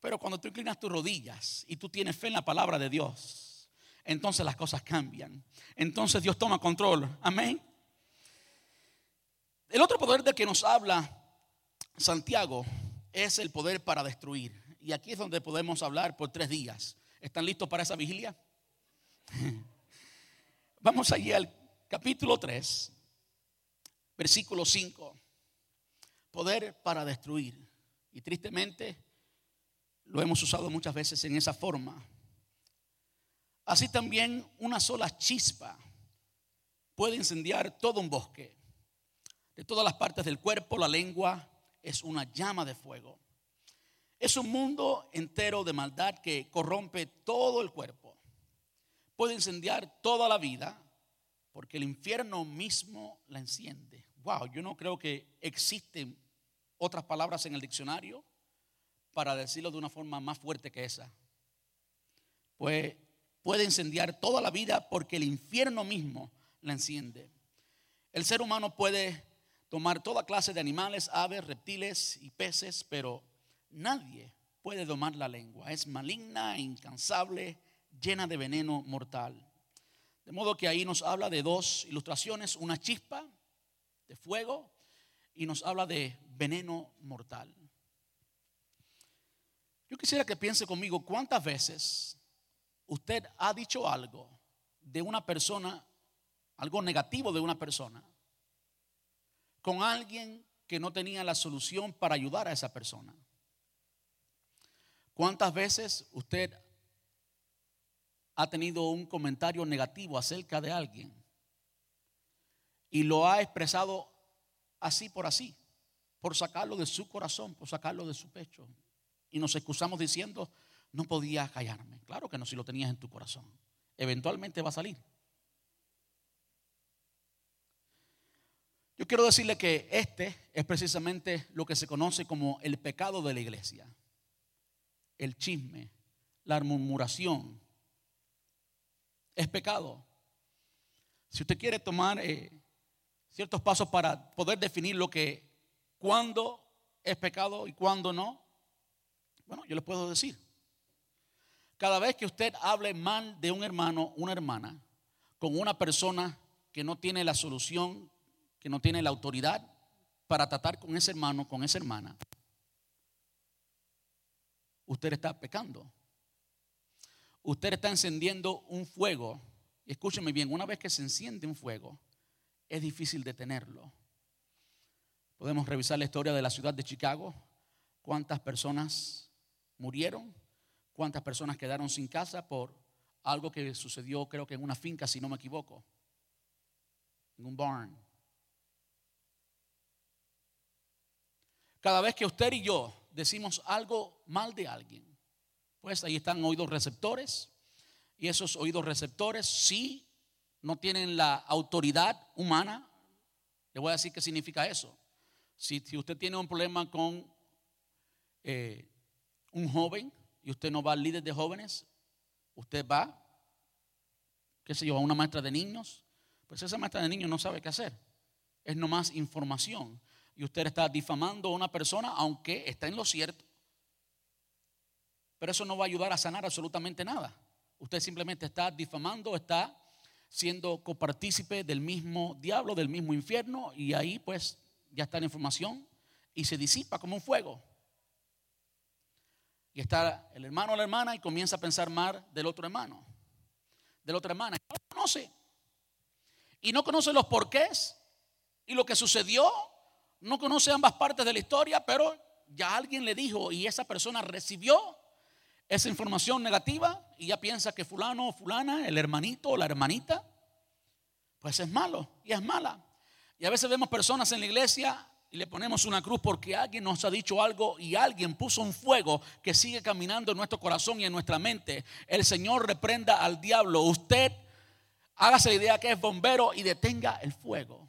Pero cuando tú inclinas tus rodillas y tú tienes fe en la palabra de Dios, entonces las cosas cambian. Entonces Dios toma control. Amén. El otro poder del que nos habla Santiago es el poder para destruir. Y aquí es donde podemos hablar por tres días. ¿Están listos para esa vigilia? Vamos allí al capítulo 3, versículo 5. Poder para destruir. Y tristemente lo hemos usado muchas veces en esa forma. Así también una sola chispa puede incendiar todo un bosque. De todas las partes del cuerpo, la lengua es una llama de fuego. Es un mundo entero de maldad que corrompe todo el cuerpo. Puede incendiar toda la vida porque el infierno mismo la enciende. Wow, yo no creo que existen otras palabras en el diccionario para decirlo de una forma más fuerte que esa. Pues puede incendiar toda la vida porque el infierno mismo la enciende. El ser humano puede tomar toda clase de animales, aves, reptiles y peces, pero Nadie puede domar la lengua. Es maligna, incansable, llena de veneno mortal. De modo que ahí nos habla de dos ilustraciones, una chispa de fuego y nos habla de veneno mortal. Yo quisiera que piense conmigo cuántas veces usted ha dicho algo de una persona, algo negativo de una persona, con alguien que no tenía la solución para ayudar a esa persona. ¿Cuántas veces usted ha tenido un comentario negativo acerca de alguien y lo ha expresado así por así, por sacarlo de su corazón, por sacarlo de su pecho? Y nos excusamos diciendo, no podía callarme. Claro que no, si lo tenías en tu corazón. Eventualmente va a salir. Yo quiero decirle que este es precisamente lo que se conoce como el pecado de la iglesia el chisme, la murmuración. Es pecado. Si usted quiere tomar eh, ciertos pasos para poder definir lo que, cuándo es pecado y cuándo no, bueno, yo le puedo decir. Cada vez que usted hable mal de un hermano, una hermana, con una persona que no tiene la solución, que no tiene la autoridad para tratar con ese hermano, con esa hermana, usted está pecando. usted está encendiendo un fuego. Escúcheme bien, una vez que se enciende un fuego, es difícil detenerlo. Podemos revisar la historia de la ciudad de Chicago. ¿Cuántas personas murieron? ¿Cuántas personas quedaron sin casa por algo que sucedió creo que en una finca, si no me equivoco? En un barn. Cada vez que usted y yo decimos algo mal de alguien, pues ahí están oídos receptores. Y esos oídos receptores sí no tienen la autoridad humana. Le voy a decir qué significa eso. Si, usted tiene un problema con eh, un joven y usted no va al líder de jóvenes, usted va, qué sé yo, a una maestra de niños, pues esa maestra de niños no sabe qué hacer. Es nomás información. Y usted está difamando a una persona aunque está en lo cierto. Pero eso no va a ayudar a sanar absolutamente nada. Usted simplemente está difamando, está siendo copartícipe del mismo diablo, del mismo infierno, y ahí pues ya está la información y se disipa como un fuego. Y está el hermano o la hermana y comienza a pensar mal del otro hermano, de la otra hermana. No conoce. Y no conoce los porqués y lo que sucedió. No conoce ambas partes de la historia, pero ya alguien le dijo y esa persona recibió esa información negativa y ya piensa que fulano o fulana, el hermanito o la hermanita, pues es malo y es mala. Y a veces vemos personas en la iglesia y le ponemos una cruz porque alguien nos ha dicho algo y alguien puso un fuego que sigue caminando en nuestro corazón y en nuestra mente. El Señor reprenda al diablo. Usted hágase la idea que es bombero y detenga el fuego.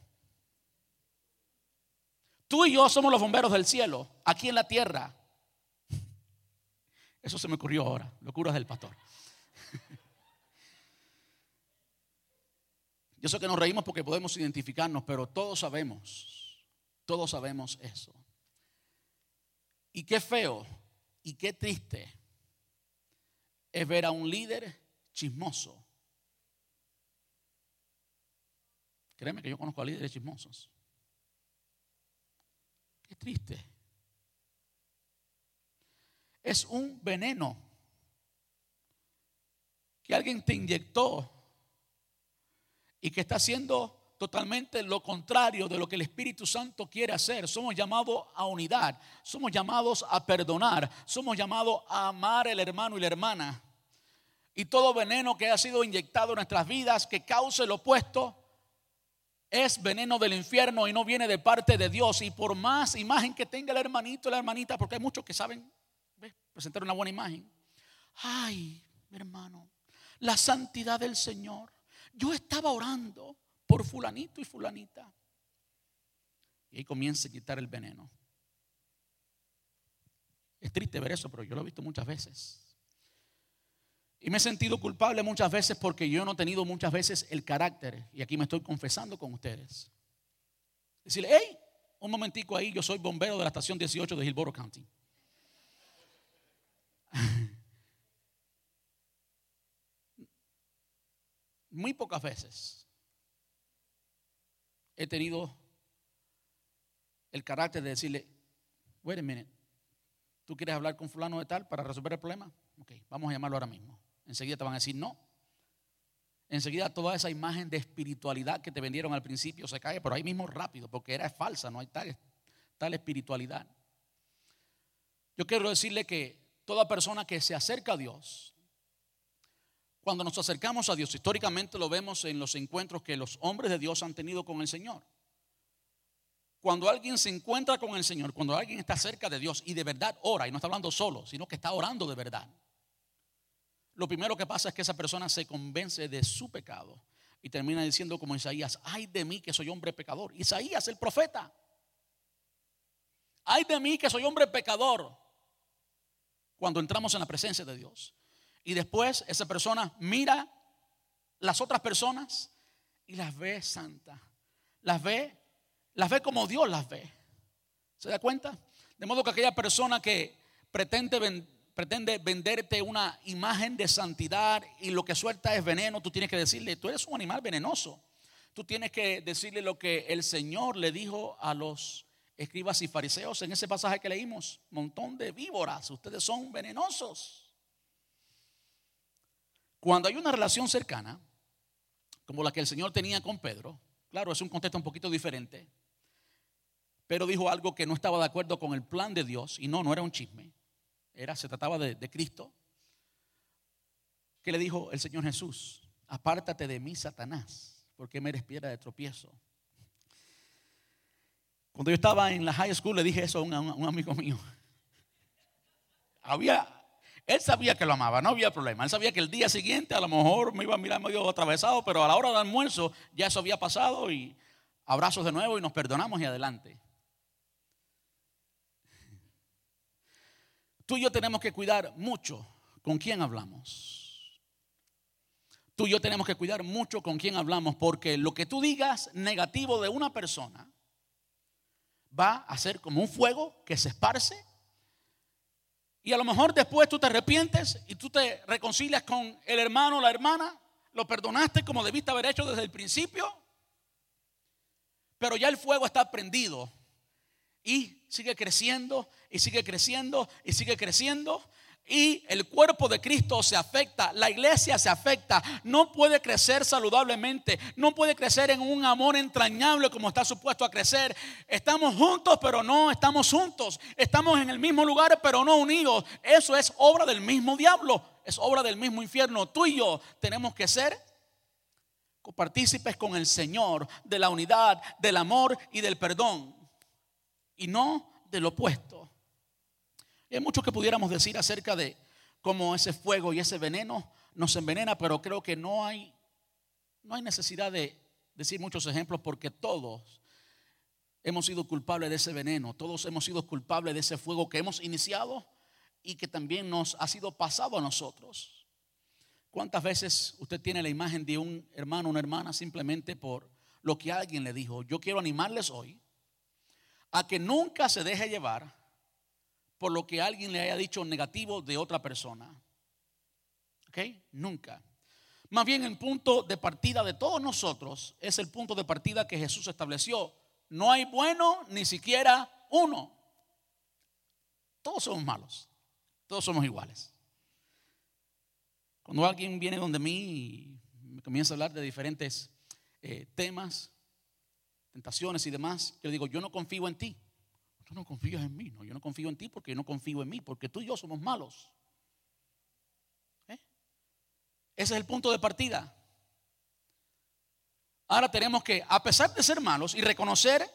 Tú y yo somos los bomberos del cielo, aquí en la tierra. Eso se me ocurrió ahora, locuras del pastor. Yo sé que nos reímos porque podemos identificarnos, pero todos sabemos, todos sabemos eso. Y qué feo y qué triste es ver a un líder chismoso. Créeme que yo conozco a líderes chismosos. Triste es un veneno que alguien te inyectó y que está haciendo totalmente lo contrario de lo que el Espíritu Santo quiere hacer. Somos llamados a unidad, somos llamados a perdonar, somos llamados a amar al hermano y la hermana. Y todo veneno que ha sido inyectado en nuestras vidas que cause lo opuesto es veneno del infierno y no viene de parte de Dios. Y por más imagen que tenga el hermanito y la hermanita, porque hay muchos que saben presentar una buena imagen. Ay, mi hermano, la santidad del Señor. Yo estaba orando por fulanito y fulanita. Y ahí comienza a quitar el veneno. Es triste ver eso, pero yo lo he visto muchas veces. Y me he sentido culpable muchas veces porque yo no he tenido muchas veces el carácter. Y aquí me estoy confesando con ustedes. Decirle, hey, un momentico ahí, yo soy bombero de la estación 18 de Hillsborough County. Muy pocas veces he tenido el carácter de decirle, wait a minute, ¿tú quieres hablar con fulano de tal para resolver el problema? Ok, vamos a llamarlo ahora mismo. Enseguida te van a decir no. Enseguida toda esa imagen de espiritualidad que te vendieron al principio se cae, pero ahí mismo rápido, porque era falsa, no hay tal, tal espiritualidad. Yo quiero decirle que toda persona que se acerca a Dios, cuando nos acercamos a Dios, históricamente lo vemos en los encuentros que los hombres de Dios han tenido con el Señor. Cuando alguien se encuentra con el Señor, cuando alguien está cerca de Dios y de verdad ora, y no está hablando solo, sino que está orando de verdad, lo primero que pasa es que esa persona se convence de su pecado y termina diciendo como Isaías, ay de mí que soy hombre pecador. Isaías, el profeta, ay de mí que soy hombre pecador cuando entramos en la presencia de Dios. Y después esa persona mira las otras personas y las ve santas. Las ve, las ve como Dios las ve. ¿Se da cuenta? De modo que aquella persona que pretende, pretende venderte una imagen de santidad y lo que suelta es veneno, tú tienes que decirle, tú eres un animal venenoso. Tú tienes que decirle lo que el Señor le dijo a los escribas y fariseos en ese pasaje que leímos. Montón de víboras, ustedes son venenosos. Cuando hay una relación cercana, como la que el Señor tenía con Pedro, claro, es un contexto un poquito diferente, pero dijo algo que no estaba de acuerdo con el plan de Dios, y no, no era un chisme, era, se trataba de, de Cristo, que le dijo el Señor Jesús, apártate de mí, Satanás, porque me eres piedra de tropiezo. Cuando yo estaba en la high school le dije eso a un, amigo mío. Había, él sabía que lo amaba, no había problema. Él sabía que el día siguiente a lo mejor me iba a mirar medio atravesado, pero a la hora del almuerzo ya eso había pasado y abrazos de nuevo y nos perdonamos y adelante. Tú y yo tenemos que cuidar mucho con quién hablamos. Tú y yo tenemos que cuidar mucho con quién hablamos porque lo que tú digas negativo de una persona va a ser como un fuego que se esparce. Y a lo mejor después tú te arrepientes y tú te reconcilias con el hermano o la hermana, lo perdonaste como debiste haber hecho desde el principio, pero ya el fuego está prendido y sigue creciendo y sigue creciendo y sigue creciendo y el cuerpo de Cristo se afecta, la iglesia se afecta, no puede crecer saludablemente, no puede crecer en un amor entrañable como está supuesto a crecer. Estamos juntos, pero no estamos juntos. Estamos en el mismo lugar, pero no unidos. Eso es obra del mismo diablo, es obra del mismo infierno. Tú y yo tenemos que ser copartícipes con el Señor de la unidad, del amor y del perdón, y no del opuesto hay mucho que pudiéramos decir acerca de cómo ese fuego y ese veneno nos envenena, pero creo que no hay, no hay necesidad de decir muchos ejemplos porque todos hemos sido culpables de ese veneno, todos hemos sido culpables de ese fuego que hemos iniciado y que también nos ha sido pasado a nosotros. ¿Cuántas veces usted tiene la imagen de un hermano o una hermana simplemente por lo que alguien le dijo? Yo quiero animarles hoy a que nunca se deje llevar por lo que alguien le haya dicho negativo de otra persona. ¿Ok? Nunca. Más bien el punto de partida de todos nosotros es el punto de partida que Jesús estableció. No hay bueno ni siquiera uno. Todos somos malos. Todos somos iguales. Cuando alguien viene donde mí y me comienza a hablar de diferentes eh, temas, tentaciones y demás, yo digo, yo no confío en ti. Tú no confías en mí. No, yo no confío en ti porque yo no confío en mí, porque tú y yo somos malos. ¿Eh? Ese es el punto de partida. Ahora tenemos que, a pesar de ser malos y reconocer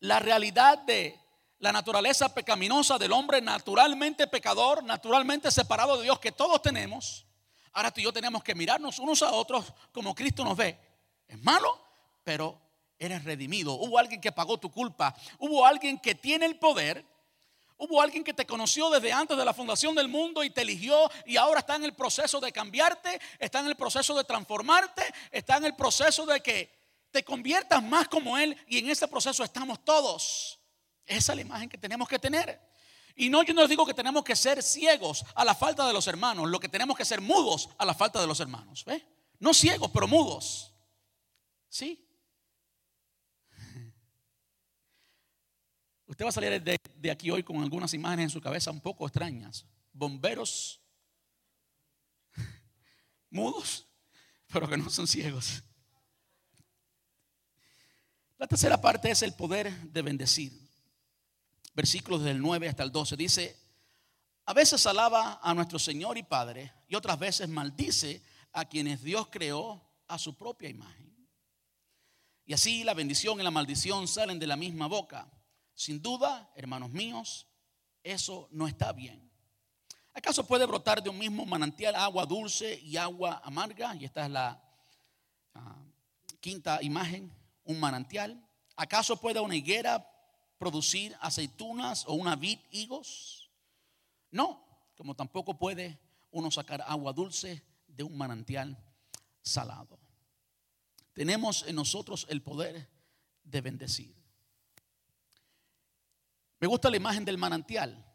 la realidad de la naturaleza pecaminosa del hombre naturalmente pecador, naturalmente separado de Dios que todos tenemos, ahora tú y yo tenemos que mirarnos unos a otros como Cristo nos ve. Es malo, pero eres redimido. Hubo alguien que pagó tu culpa. Hubo alguien que tiene el poder. Hubo alguien que te conoció desde antes de la fundación del mundo y te eligió y ahora está en el proceso de cambiarte, está en el proceso de transformarte, está en el proceso de que te conviertas más como Él y en ese proceso estamos todos. Esa es la imagen que tenemos que tener. Y no, yo no les digo que tenemos que ser ciegos a la falta de los hermanos, lo que tenemos que ser mudos a la falta de los hermanos. No ciegos, pero mudos. ¿Sí? Usted va a salir de, aquí hoy con algunas imágenes en su cabeza un poco extrañas. Bomberos mudos, pero que no son ciegos. La tercera parte es el poder de bendecir. Versículos del 9 hasta el 12 dice, a veces alaba a nuestro Señor y Padre y otras veces maldice a quienes Dios creó a su propia imagen. Y así la bendición y la maldición salen de la misma boca. Sin duda, hermanos míos, eso no está bien. ¿Acaso puede brotar de un mismo manantial agua dulce y agua amarga? Y esta es la ah, quinta imagen, un manantial. ¿Acaso puede una higuera producir aceitunas o una vid higos? No, como tampoco puede uno sacar agua dulce de un manantial salado. Tenemos en nosotros el poder de bendecir. Me gusta la imagen del manantial.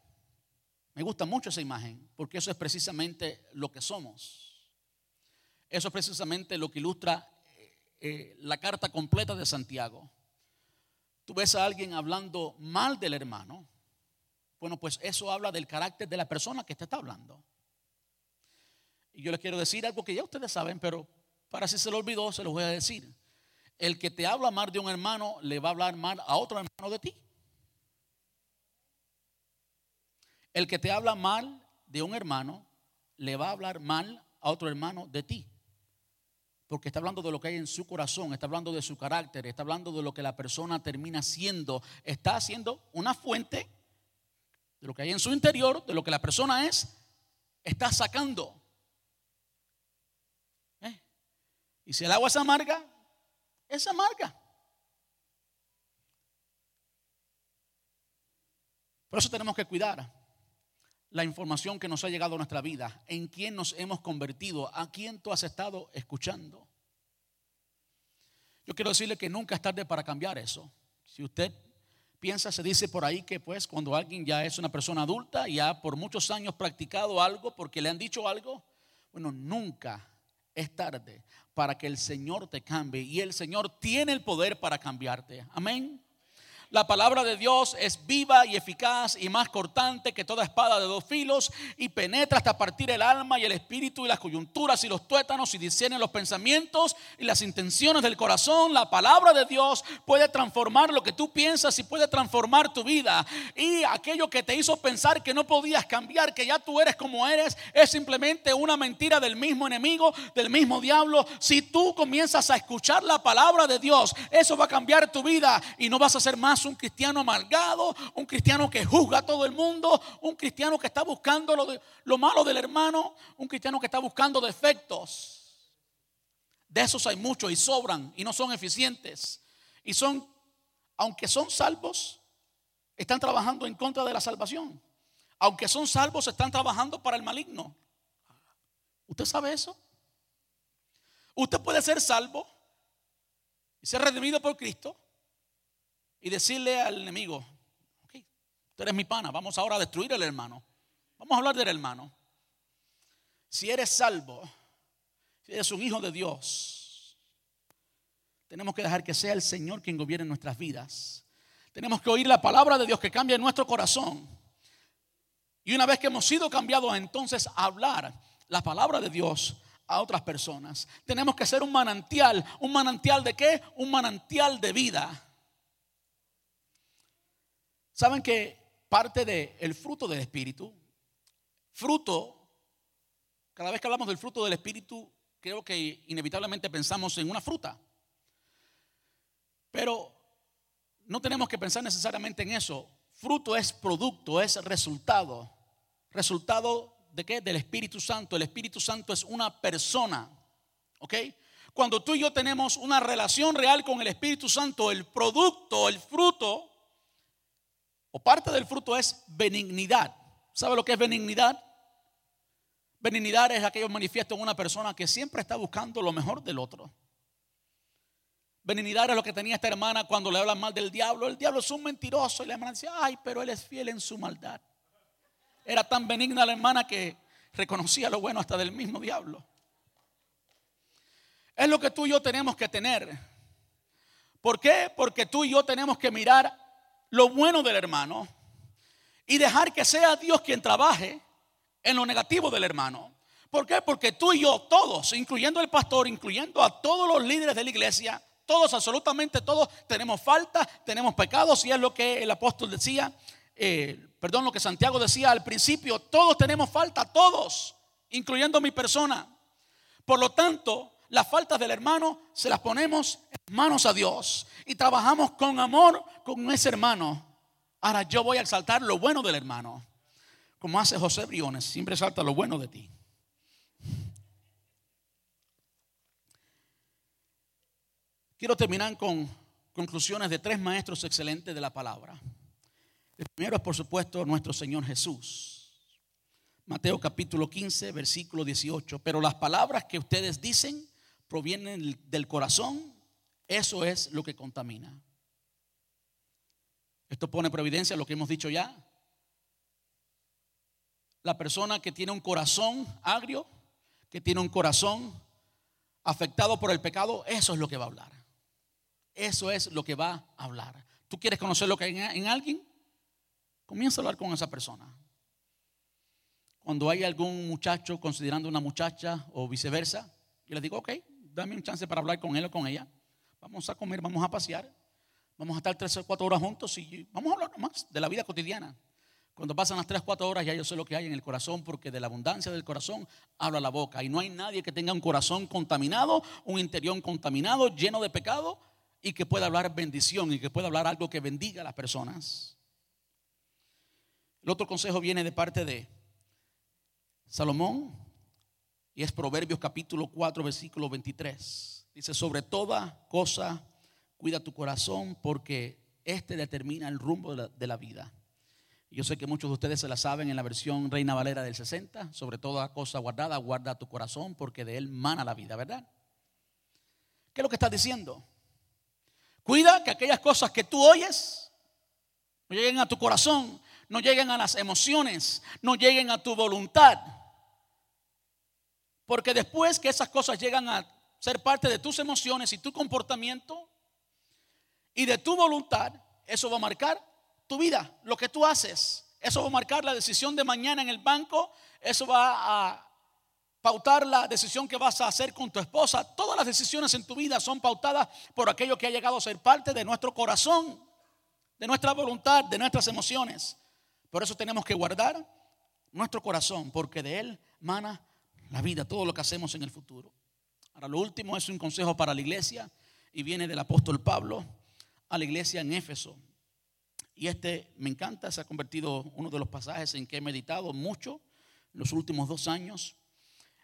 Me gusta mucho esa imagen, porque eso es precisamente lo que somos. Eso es precisamente lo que ilustra eh, eh, la carta completa de Santiago. Tú ves a alguien hablando mal del hermano. Bueno, pues eso habla del carácter de la persona que te está hablando. Y yo les quiero decir algo que ya ustedes saben, pero para si se lo olvidó, se lo voy a decir. El que te habla mal de un hermano le va a hablar mal a otro hermano de ti. El que te habla mal de un hermano le va a hablar mal a otro hermano de ti. Porque está hablando de lo que hay en su corazón, está hablando de su carácter, está hablando de lo que la persona termina siendo. Está haciendo una fuente de lo que hay en su interior, de lo que la persona es, está sacando. ¿Eh? Y si el agua es amarga, es amarga. Por eso tenemos que cuidar la información que nos ha llegado a nuestra vida, en quién nos hemos convertido, a quién tú has estado escuchando. Yo quiero decirle que nunca es tarde para cambiar eso. Si usted piensa, se dice por ahí que pues cuando alguien ya es una persona adulta y ha por muchos años practicado algo porque le han dicho algo, bueno, nunca es tarde para que el Señor te cambie y el Señor tiene el poder para cambiarte. Amén. La palabra de Dios es viva y eficaz y más cortante que toda espada de dos filos y penetra hasta partir el alma y el espíritu y las coyunturas y los tuétanos y discierne los pensamientos y las intenciones del corazón. La palabra de Dios puede transformar lo que tú piensas y puede transformar tu vida. Y aquello que te hizo pensar que no podías cambiar, que ya tú eres como eres, es simplemente una mentira del mismo enemigo, del mismo diablo. Si tú comienzas a escuchar la palabra de Dios, eso va a cambiar tu vida y no vas a ser más un cristiano amargado, un cristiano que juzga a todo el mundo, un cristiano que está buscando lo, lo malo del hermano, un cristiano que está buscando defectos. De esos hay muchos y sobran y no son eficientes. Y son, aunque son salvos, están trabajando en contra de la salvación. Aunque son salvos, están trabajando para el maligno. ¿Usted sabe eso? Usted puede ser salvo y ser redimido por Cristo y decirle al enemigo, ok, tú eres mi pana, vamos ahora a destruir al hermano. Vamos a hablar del hermano. Si eres salvo, si eres un hijo de Dios, tenemos que dejar que sea el Señor quien gobierne nuestras vidas. Tenemos que oír la palabra de Dios que cambia nuestro corazón. Y una vez que hemos sido cambiados, entonces hablar la palabra de Dios a otras personas. Tenemos que ser un manantial. ¿Un manantial de qué? Un manantial de vida. Saben que parte del fruto del Espíritu, fruto, cada vez que hablamos del fruto del Espíritu, creo que inevitablemente pensamos en una fruta. Pero no tenemos que pensar necesariamente en eso. Fruto es producto, es resultado. ¿Resultado de qué? Del Espíritu Santo. El Espíritu Santo es una persona. ¿Ok? Cuando tú y yo tenemos una relación real con el Espíritu Santo, el producto, el fruto, o parte del fruto es benignidad. ¿Sabe lo que es benignidad? Benignidad es aquello manifiesto en una persona que siempre está buscando lo mejor del otro. Benignidad es lo que tenía esta hermana cuando le hablan mal del diablo. El diablo es un mentiroso. Y la hermana decía, ay, pero él es fiel en su maldad. Era tan benigna la hermana que reconocía lo bueno hasta del mismo diablo. Es lo que tú y yo tenemos que tener. ¿Por qué? Porque tú y yo tenemos que mirar lo bueno del hermano y dejar que sea Dios quien trabaje en lo negativo del hermano. ¿Por qué? Porque tú y yo, todos, incluyendo el pastor, incluyendo a todos los líderes de la iglesia, todos, absolutamente todos, tenemos falta, tenemos pecados, y es lo que el apóstol decía, eh, perdón, lo que Santiago decía al principio, todos tenemos falta, todos, incluyendo mi persona. Por lo tanto, las faltas del hermano se las ponemos en manos a Dios y trabajamos con amor con ese hermano. Ahora yo voy a exaltar lo bueno del hermano, como hace José Briones, siempre exalta lo bueno de ti. Quiero terminar con conclusiones de tres maestros excelentes de la palabra. El primero es, por supuesto, nuestro Señor Jesús. Mateo capítulo 15, versículo 18. Pero las palabras que ustedes dicen provienen del corazón, eso es lo que contamina. Esto pone providencia lo que hemos dicho ya. La persona que tiene un corazón agrio, que tiene un corazón afectado por el pecado, eso es lo que va a hablar. Eso es lo que va a hablar. ¿Tú quieres conocer lo que hay en alguien? Comienza a hablar con esa persona. cuando hay algún muchacho considerando una muchacha o viceversa, yo les digo, ok, dame un chance para hablar con él o con ella. Vamos a comer, vamos a pasear, vamos a estar tres o cuatro horas juntos y vamos a hablar más de la vida cotidiana. Cuando pasan las 3, 4 horas ya yo sé lo que hay en el corazón porque de la abundancia del corazón habla la boca. Y no hay nadie que tenga un corazón contaminado, un interior contaminado, lleno de pecado y que pueda hablar bendición y que pueda hablar algo que bendiga a las personas. El otro consejo viene de parte de Salomón y es Proverbios capítulo 4 versículo 23. Dice, sobre toda cosa cuida tu corazón porque este determina el rumbo de la, de la vida. Yo sé que muchos de ustedes se la saben en la versión Reina Valera del 60. Sobre toda cosa guardada, guarda tu corazón porque de él mana la vida, ¿verdad? ¿Qué es lo que estás diciendo? Cuida que aquellas cosas que tú oyes no lleguen a tu corazón, no lleguen a las emociones, no lleguen a tu voluntad. Porque después que esas cosas llegan a ser parte de tus emociones y tu comportamiento y de tu voluntad, eso va a marcar tu vida, lo que tú haces. Eso va a marcar la decisión de mañana en el banco. Eso va a pautar la decisión que vas a hacer con tu esposa. Todas las decisiones en tu vida son pautadas por aquello que ha llegado a ser parte de nuestro corazón, de nuestra voluntad, de nuestras emociones. Por eso tenemos que guardar nuestro corazón, porque de él mana la vida, todo lo que hacemos en el futuro. Ahora, lo último es un consejo para la iglesia y viene del apóstol Pablo a la iglesia en Éfeso. Y este me encanta, se ha convertido uno de los pasajes en que he meditado mucho los últimos dos años.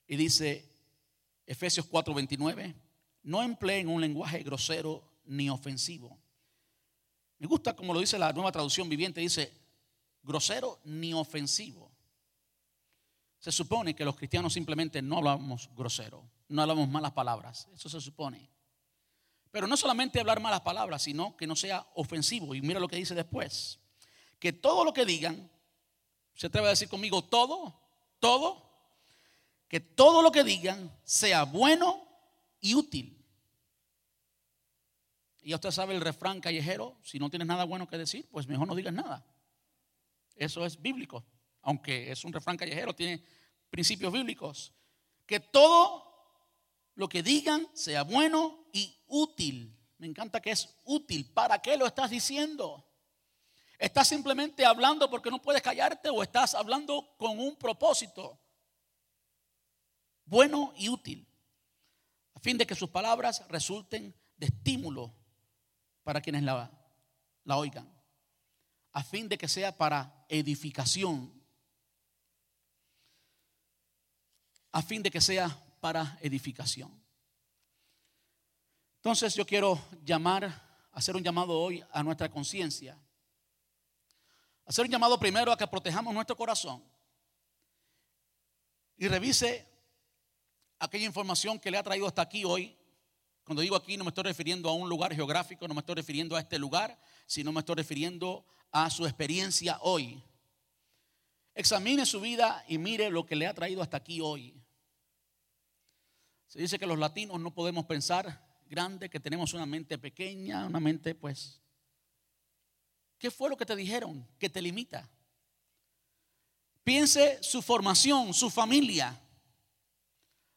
Y dice Efesios 4:29, no empleen un lenguaje grosero ni ofensivo. Me gusta como lo dice la nueva traducción viviente, dice grosero ni ofensivo. Se supone que los cristianos simplemente no hablamos grosero, no hablamos malas palabras, eso se supone. Pero no solamente hablar malas palabras, sino que no sea ofensivo. Y mira lo que dice después. Que todo lo que digan, se atreve a decir conmigo todo, todo, que todo lo que digan sea bueno y útil. Y ya usted sabe el refrán callejero, si no tienes nada bueno que decir, pues mejor no digas nada. Eso es bíblico, aunque es un refrán callejero, tiene principios bíblicos. Que todo lo que digan sea bueno y útil. Me encanta que es útil. ¿Para qué lo estás diciendo? ¿Estás simplemente hablando porque no puedes callarte o estás hablando con un propósito? Bueno y útil. A fin de que sus palabras resulten de estímulo para quienes la, la oigan. A fin de que sea para edificación. A fin de que sea para edificación. Entonces yo quiero llamar, hacer un llamado hoy a nuestra conciencia. Hacer un llamado primero a que protejamos nuestro corazón y revise aquella información que le ha traído hasta aquí hoy. Cuando digo aquí no me estoy refiriendo a un lugar geográfico, no me estoy refiriendo a este lugar, sino me estoy refiriendo a su experiencia hoy. Examine su vida y mire lo que le ha traído hasta aquí hoy. Se dice que los latinos no podemos pensar grande, que tenemos una mente pequeña, una mente pues... ¿Qué fue lo que te dijeron que te limita? Piense su formación, su familia,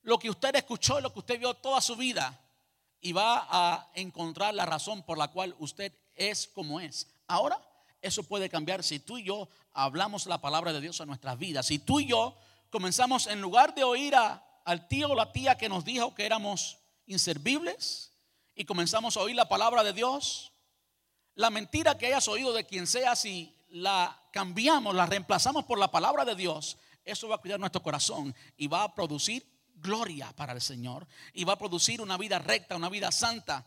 lo que usted escuchó, lo que usted vio toda su vida y va a encontrar la razón por la cual usted es como es. Ahora, eso puede cambiar si tú y yo hablamos la palabra de Dios a nuestras vidas. Si tú y yo comenzamos, en lugar de oír a, al tío o la tía que nos dijo que éramos inservibles y comenzamos a oír la palabra de Dios, la mentira que hayas oído de quien sea, si la cambiamos, la reemplazamos por la palabra de Dios, eso va a cuidar nuestro corazón y va a producir gloria para el Señor y va a producir una vida recta, una vida santa,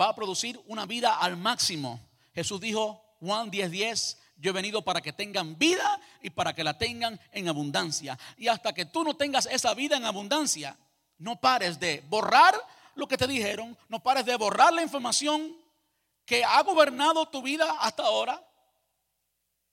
va a producir una vida al máximo. Jesús dijo, Juan 10:10, 10, yo he venido para que tengan vida y para que la tengan en abundancia. Y hasta que tú no tengas esa vida en abundancia, no pares de borrar lo que te dijeron, no pares de borrar la información que ha gobernado tu vida hasta ahora.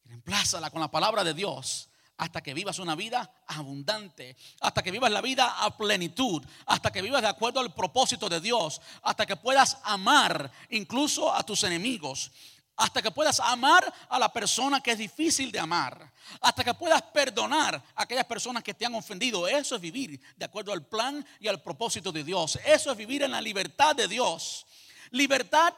Reemplázala con la palabra de Dios hasta que vivas una vida abundante, hasta que vivas la vida a plenitud, hasta que vivas de acuerdo al propósito de Dios, hasta que puedas amar incluso a tus enemigos, hasta que puedas amar a la persona que es difícil de amar, hasta que puedas perdonar a aquellas personas que te han ofendido. Eso es vivir de acuerdo al plan y al propósito de Dios. Eso es vivir en la libertad de Dios. Libertad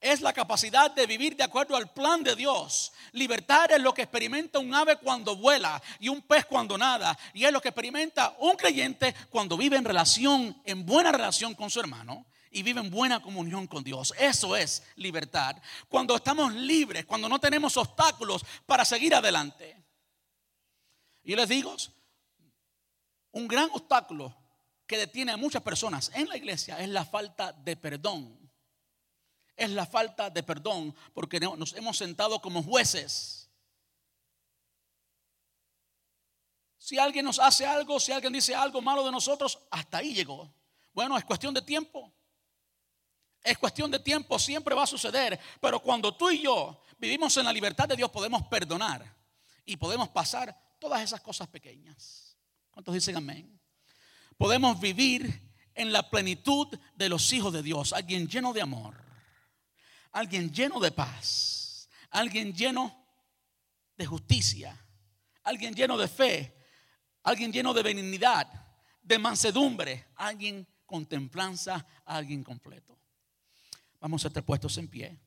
es la capacidad de vivir de acuerdo al plan de Dios. Libertad es lo que experimenta un ave cuando vuela y un pez cuando nada. Y es lo que experimenta un creyente cuando vive en relación, en buena relación con su hermano y vive en buena comunión con Dios. Eso es libertad. Cuando estamos libres, cuando no tenemos obstáculos para seguir adelante. Y les digo, un gran obstáculo que detiene a muchas personas en la iglesia es la falta de perdón. Es la falta de perdón porque nos hemos sentado como jueces. Si alguien nos hace algo, si alguien dice algo malo de nosotros, hasta ahí llegó. Bueno, es cuestión de tiempo. Es cuestión de tiempo, siempre va a suceder. Pero cuando tú y yo vivimos en la libertad de Dios, podemos perdonar y podemos pasar todas esas cosas pequeñas. ¿Cuántos dicen amén? Podemos vivir en la plenitud de los hijos de Dios, alguien lleno de amor, alguien lleno de paz, alguien lleno de justicia, alguien lleno de fe, alguien lleno de benignidad, de mansedumbre, alguien con templanza, alguien completo. Vamos a estar puestos en pie.